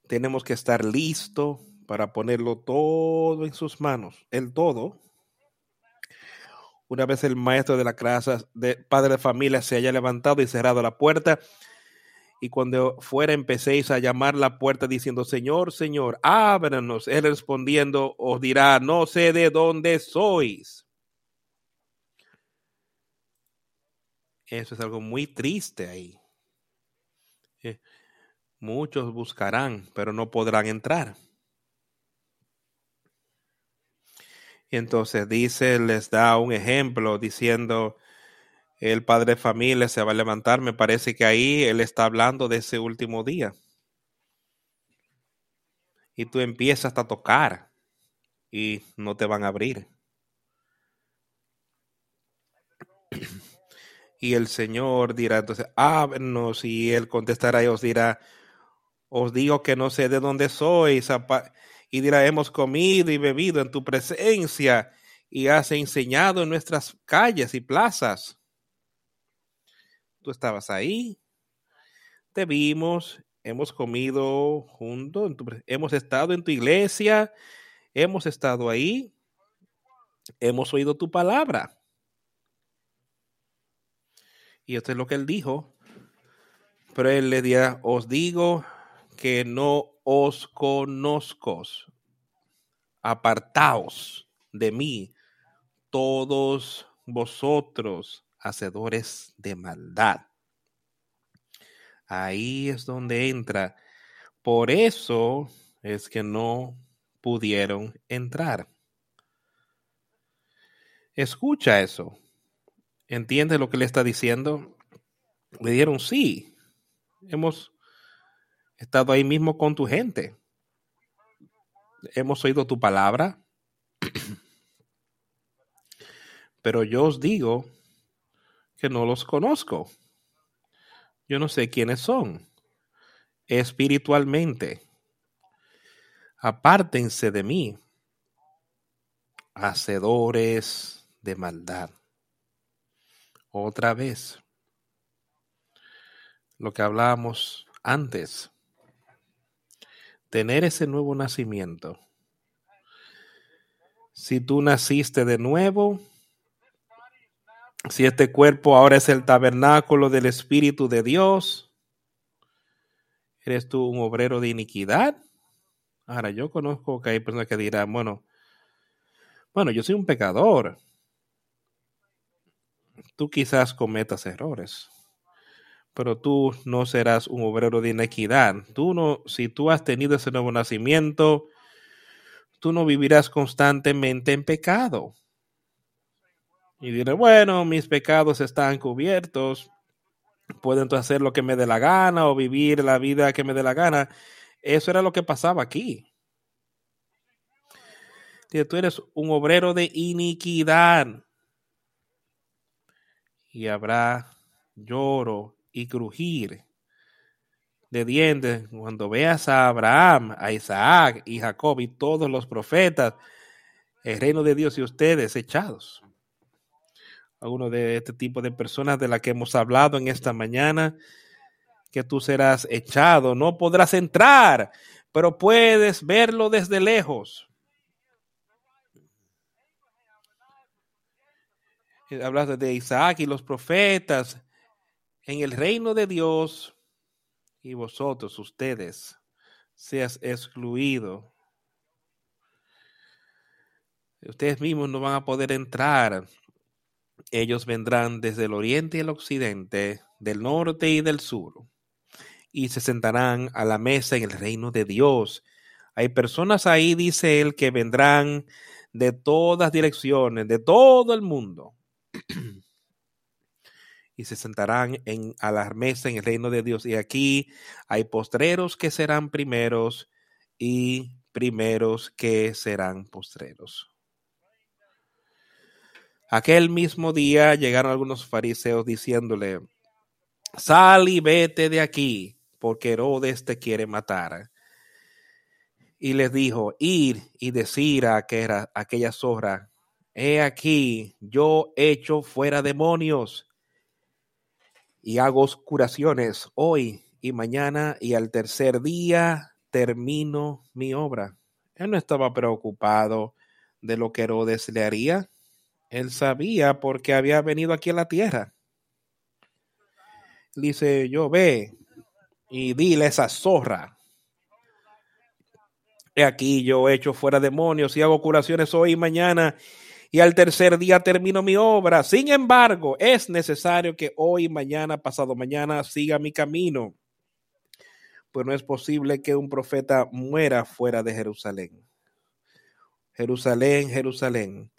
Speaker 1: Tenemos que estar listos para ponerlo todo en sus manos, el todo. Una vez el maestro de la clase, de padre de familia, se haya levantado y cerrado la puerta, y cuando fuera empecéis a llamar la puerta diciendo, Señor, Señor, ábranos. Él respondiendo os dirá, no sé de dónde sois. Eso es algo muy triste ahí. Eh, muchos buscarán, pero no podrán entrar. Y entonces dice, les da un ejemplo diciendo, el padre de familia se va a levantar. Me parece que ahí él está hablando de ese último día. Y tú empiezas a tocar y no te van a abrir. Y el Señor dirá entonces, ábrenos. Y él contestará y os dirá, os digo que no sé de dónde sois. Y dirá, hemos comido y bebido en tu presencia y has enseñado en nuestras calles y plazas estabas ahí, te vimos, hemos comido juntos, hemos estado en tu iglesia, hemos estado ahí, hemos oído tu palabra. Y esto es lo que él dijo. Pero él le dirá, os digo que no os conozco. Apartaos de mí, todos vosotros hacedores de maldad. Ahí es donde entra. Por eso es que no pudieron entrar. Escucha eso. ¿Entiende lo que le está diciendo? Le dieron sí. Hemos estado ahí mismo con tu gente. Hemos oído tu palabra. Pero yo os digo que no los conozco. Yo no sé quiénes son espiritualmente. Apártense de mí, hacedores de maldad. Otra vez, lo que hablábamos antes, tener ese nuevo nacimiento. Si tú naciste de nuevo, si este cuerpo ahora es el tabernáculo del Espíritu de Dios, ¿eres tú un obrero de iniquidad? Ahora, yo conozco que hay personas que dirán, bueno, bueno, yo soy un pecador. Tú quizás cometas errores, pero tú no serás un obrero de iniquidad. Tú no, si tú has tenido ese nuevo nacimiento, tú no vivirás constantemente en pecado. Y diré, bueno, mis pecados están cubiertos, puedo entonces hacer lo que me dé la gana o vivir la vida que me dé la gana. Eso era lo que pasaba aquí. tú eres un obrero de iniquidad. Y habrá lloro y crujir de dientes cuando veas a Abraham, a Isaac y Jacob y todos los profetas, el reino de Dios y ustedes echados alguno de este tipo de personas de la que hemos hablado en esta mañana, que tú serás echado, no podrás entrar, pero puedes verlo desde lejos. Hablas de Isaac y los profetas en el reino de Dios y vosotros, ustedes, seas excluido. Ustedes mismos no van a poder entrar Ellos vendrán desde el oriente y el occidente, del norte y del sur, y se sentarán a la mesa en el reino de Dios. Hay personas ahí, dice él, que vendrán de todas direcciones, de todo el mundo. y se sentarán en, a la mesa en el reino de Dios. Y aquí hay postreros que serán primeros y primeros que serán postreros. Aquel mismo día llegaron algunos fariseos diciéndole, sal y vete de aquí, porque Herodes te quiere matar. Y les dijo, ir y decir a aquella, aquella zorra, he aquí, yo echo fuera demonios y hago curaciones hoy y mañana y al tercer día termino mi obra. Él no estaba preocupado de lo que Herodes le haría. Él sabía porque había venido aquí a la tierra. Dice, yo ve y dile esa zorra. He aquí yo echo fuera demonios y hago curaciones hoy y mañana y al tercer día termino mi obra. Sin embargo, es necesario que hoy, mañana, pasado mañana siga mi camino, pues no es posible que un profeta muera fuera de Jerusalén. Jerusalén, Jerusalén,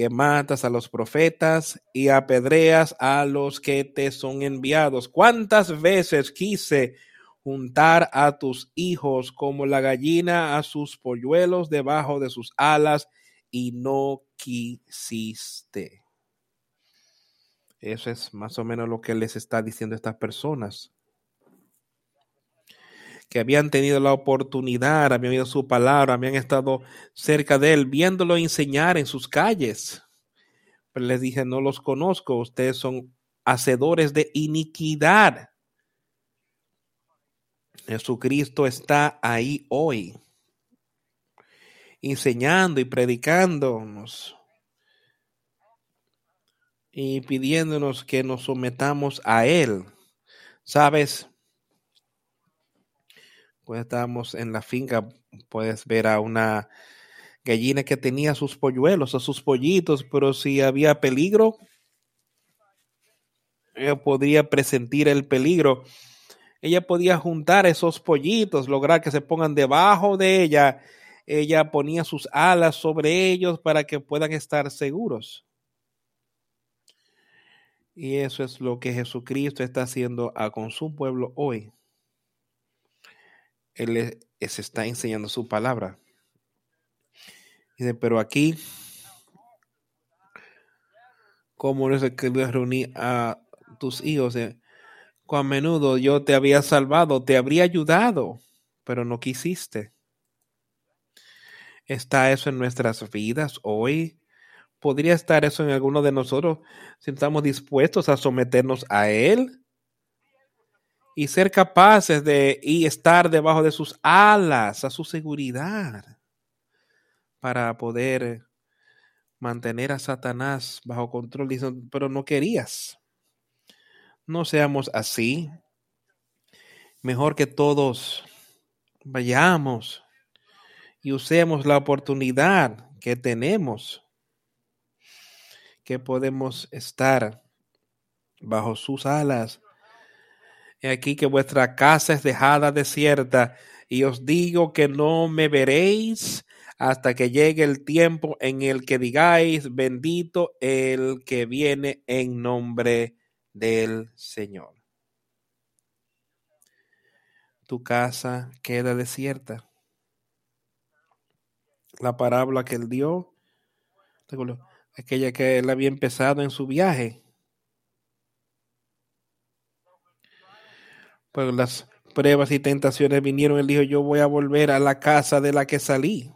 Speaker 1: que matas a los profetas y apedreas a los que te son enviados. ¿Cuántas veces quise juntar a tus hijos como la gallina a sus polluelos debajo de sus alas y no quisiste. Eso es más o menos lo que les está diciendo estas personas. Que habían tenido la oportunidad, habían oído su palabra, habían estado cerca de él, viéndolo enseñar en sus calles. Les dije, no los conozco, ustedes son hacedores de iniquidad. Jesucristo está ahí hoy enseñando y predicándonos y pidiéndonos que nos sometamos a Él. ¿Sabes? Pues estamos en la finca, puedes ver a una gallina que tenía sus polluelos, a sus pollitos, pero si había peligro, ella podría presentir el peligro. Ella podía juntar esos pollitos, lograr que se pongan debajo de ella ella ponía sus alas sobre ellos para que puedan estar seguros. Y eso es lo que Jesucristo está haciendo con su pueblo hoy. Él les está enseñando su palabra. Dice, pero aquí, ¿cómo no se quería reunir a tus hijos? Cuán menudo yo te había salvado, te habría ayudado, pero no quisiste. ¿Está eso en nuestras vidas hoy? ¿Podría estar eso en alguno de nosotros si estamos dispuestos a someternos a Él? Y ser capaces de y estar debajo de sus alas, a su seguridad, para poder mantener a Satanás bajo control. Dicen, pero no querías. No seamos así. Mejor que todos vayamos y usemos la oportunidad que tenemos, que podemos estar bajo sus alas. Aquí que vuestra casa es dejada desierta y os digo que no me veréis hasta que llegue el tiempo en el que digáis, bendito el que viene en nombre del Señor. Tu casa queda desierta la parábola que él dio, aquella que él había empezado en su viaje. Pues las pruebas y tentaciones vinieron, él dijo, yo voy a volver a la casa de la que salí.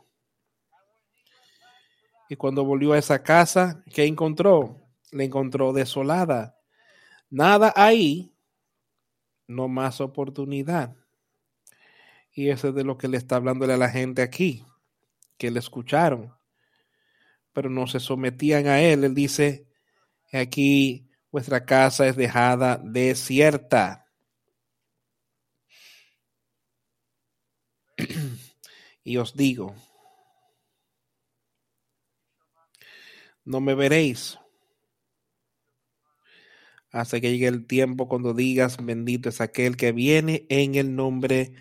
Speaker 1: Y cuando volvió a esa casa, ¿qué encontró? Le encontró desolada. Nada ahí, no más oportunidad. Y eso es de lo que le está hablándole a la gente aquí que le escucharon, pero no se sometían a él. Él dice, aquí vuestra casa es dejada desierta. Y os digo, no me veréis hasta que llegue el tiempo cuando digas, bendito es aquel que viene en el nombre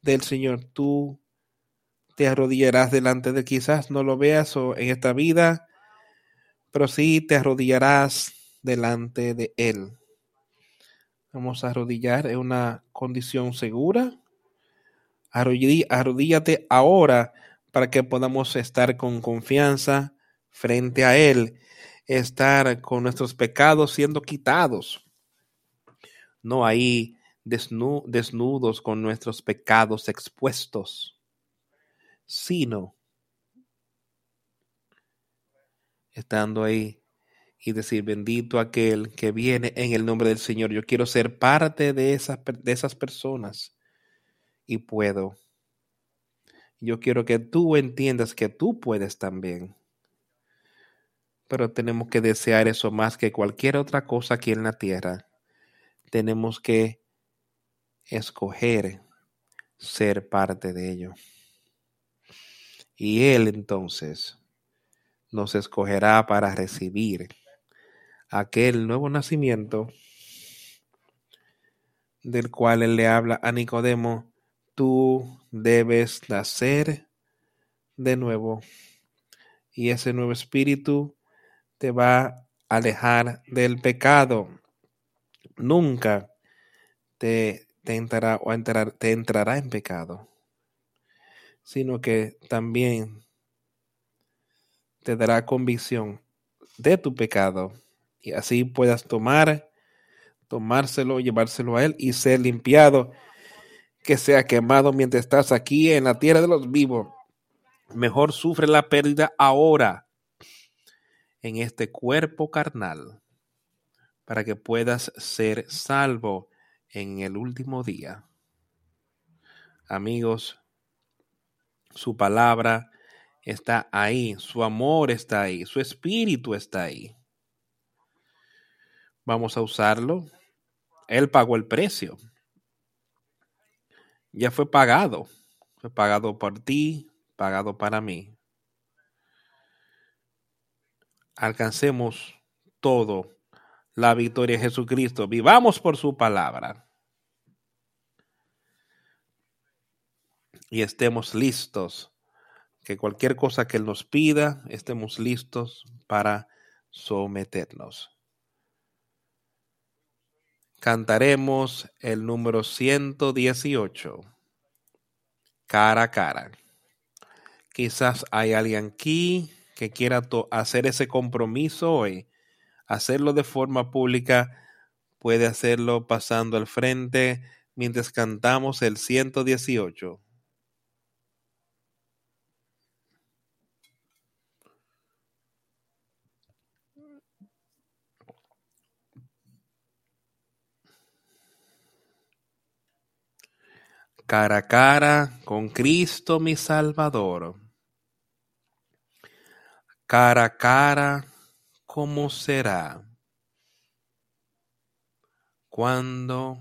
Speaker 1: del Señor. Tú te arrodillarás delante de quizás no lo veas o en esta vida, pero sí te arrodillarás delante de Él. Vamos a arrodillar en una condición segura. Arrodíllate ahora para que podamos estar con confianza frente a Él estar con nuestros pecados siendo quitados. No ahí desnudos con nuestros pecados expuestos, sino estando ahí y decir, bendito aquel que viene en el nombre del Señor. Yo quiero ser parte de esas, de esas personas y puedo. Yo quiero que tú entiendas que tú puedes también pero tenemos que desear eso más que cualquier otra cosa aquí en la tierra. Tenemos que escoger ser parte de ello. Y Él entonces nos escogerá para recibir aquel nuevo nacimiento del cual Él le habla a Nicodemo, tú debes nacer de nuevo. Y ese nuevo espíritu te va a alejar del pecado. Nunca te, entrará o entrar, te entrará en pecado, sino que también te dará convicción de tu pecado y así puedas tomar, tomárselo, llevárselo a Él y ser limpiado, que sea quemado mientras estás aquí en la tierra de los vivos. Mejor sufre la pérdida ahora en este cuerpo carnal para que puedas ser salvo en el último día. Amigos, su palabra está ahí, su amor está ahí, su espíritu está ahí. Vamos a usarlo. Él pagó el precio. Ya fue pagado. Fue pagado por ti, pagado para mí alcancemos todo la victoria de Jesucristo. Vivamos por su palabra. Y estemos listos. Que cualquier cosa que Él nos pida, estemos listos para someternos. Cantaremos el número 118. Cara a cara. Quizás hay alguien aquí que quiera hacer ese compromiso hoy, hacerlo de forma pública, puede hacerlo pasando al frente mientras cantamos el 118. Cara a cara con Cristo mi Salvador cara a cara, ¿cómo será? Cuando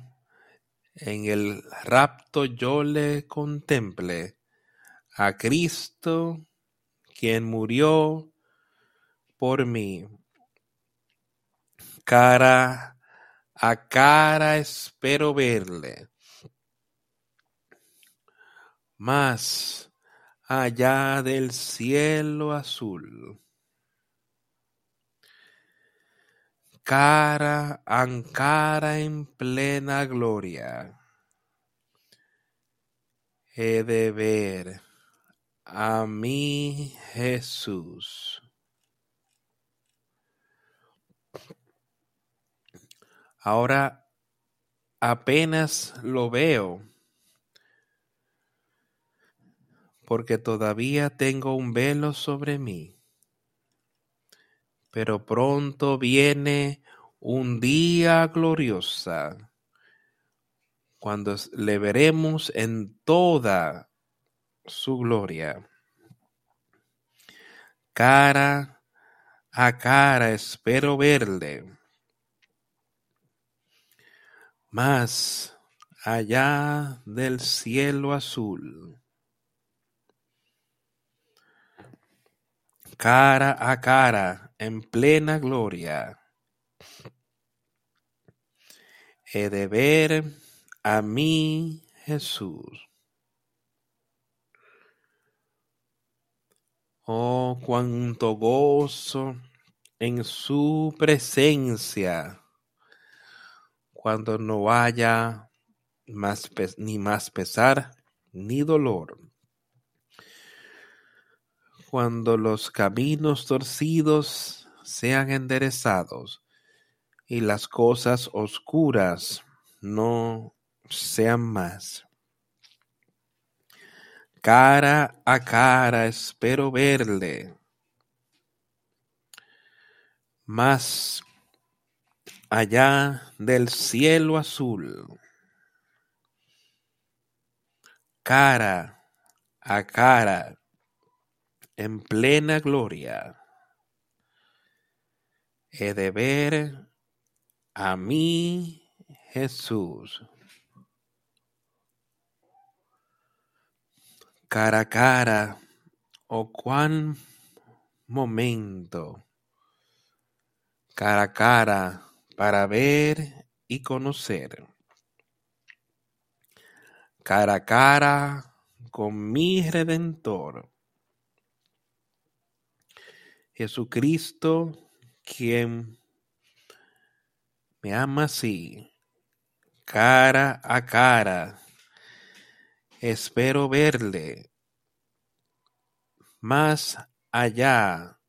Speaker 1: en el rapto yo le contemple a Cristo, quien murió por mí. Cara a cara espero verle. Más allá del cielo azul. Cara a en plena gloria. He de ver a mi Jesús. Ahora apenas lo veo porque todavía tengo un velo sobre mí. Pero pronto viene un día gloriosa, cuando le veremos en toda su gloria. Cara a cara espero verle. Más allá del cielo azul cara a cara en plena gloria. he de ver a mi Jesús. Oh, cuánto gozo en su presencia cuando no haya más ni más pesar ni dolor. Cuando los caminos torcidos sean enderezados y las cosas oscuras no sean más. Cara a cara espero verle. Más allá del cielo azul. Cara a cara en plena gloria. He de ver a mí Jesús. Cara a cara, oh cuán momento. Cara a cara para ver y conocer. Cara a cara con mi redentor. Jesucristo, quien me ama así, cara a cara. Espero verle más allá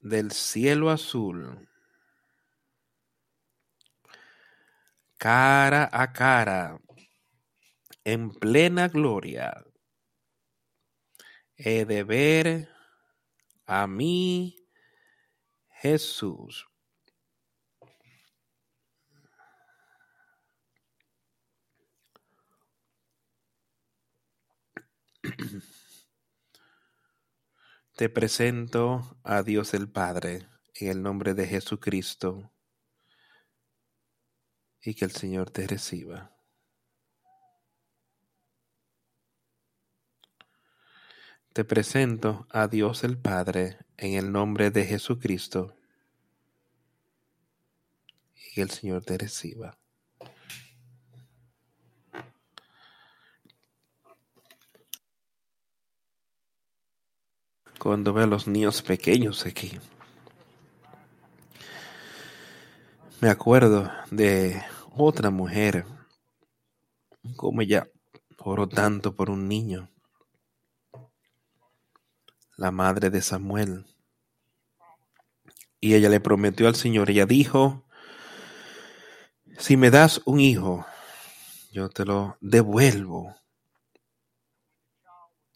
Speaker 1: del cielo azul. Cara a cara, en plena gloria, he de ver a mí Jesús. Te presento a Dios el Padre en el nombre de Jesucristo y que el Señor te reciba. Te presento a Dios el Padre en el nombre de Jesucristo y el Señor te reciba. cuando veo a los niños pequeños aquí. Me acuerdo de otra mujer, como ella oró tanto por un niño, la madre de Samuel. Y ella le prometió al Señor, ella dijo, si me das un hijo, yo te lo devuelvo.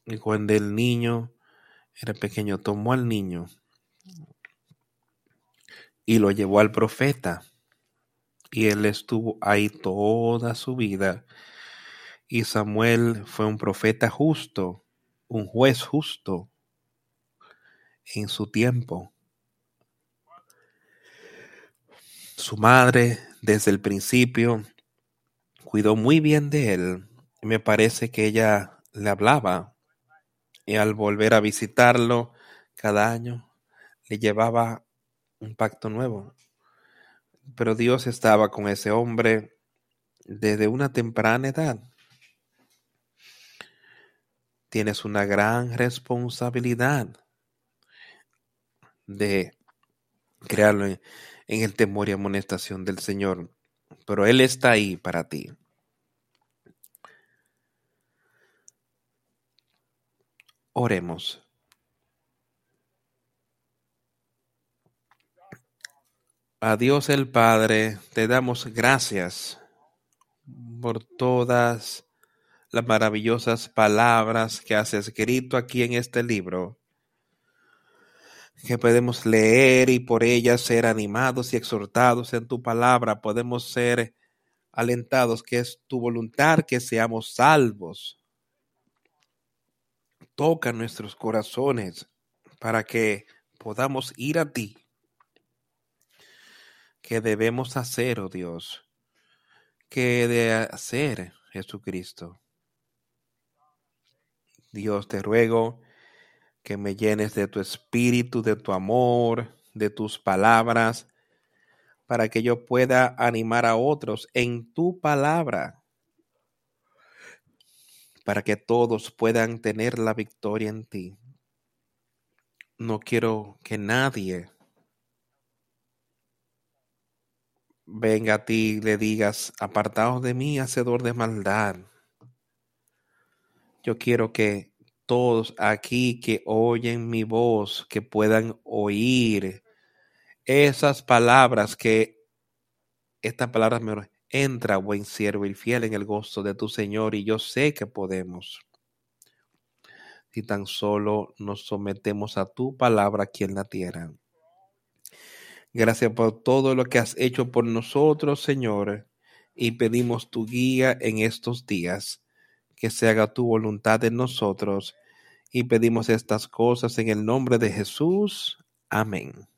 Speaker 1: Y cuando el niño era pequeño, tomó al niño y lo llevó al profeta. Y él estuvo ahí toda su vida. Y Samuel fue un profeta justo, un juez justo en su tiempo. Su madre, desde el principio, cuidó muy bien de él. Me parece que ella le hablaba y al volver a visitarlo cada año le llevaba un pacto nuevo. Pero Dios estaba con ese hombre desde una temprana edad. Tienes una gran responsabilidad de crearlo en, el temor y amonestación del Señor. Pero Él está ahí para ti. Oremos. A Dios el Padre, te damos gracias por todas las maravillosas palabras que has escrito aquí en este libro, que podemos leer y por ellas ser animados y exhortados en tu palabra, podemos ser alentados, que es tu voluntad que seamos salvos Toca nuestros corazones para que podamos ir a ti. ¿Qué debemos hacer, oh Dios? ¿Qué de hacer, Jesucristo? Dios, te ruego que me llenes de tu espíritu, de tu amor, de tus palabras, para que yo pueda animar a otros en tu palabra, para que todos puedan tener la victoria en ti. No quiero que nadie venga a ti y le digas, apartaos de mí, hacedor de maldad. Yo quiero que todos aquí que oyen mi voz, que puedan oír esas palabras que estas palabras me entra, buen siervo y fiel en el gozo de tu Señor, y yo sé que podemos. Si tan solo nos sometemos a tu palabra aquí en la tierra. Gracias por todo lo que has hecho por nosotros, Señor, y pedimos tu guía en estos días, que se haga tu voluntad en nosotros, y pedimos estas cosas en el nombre de Jesús. Amén.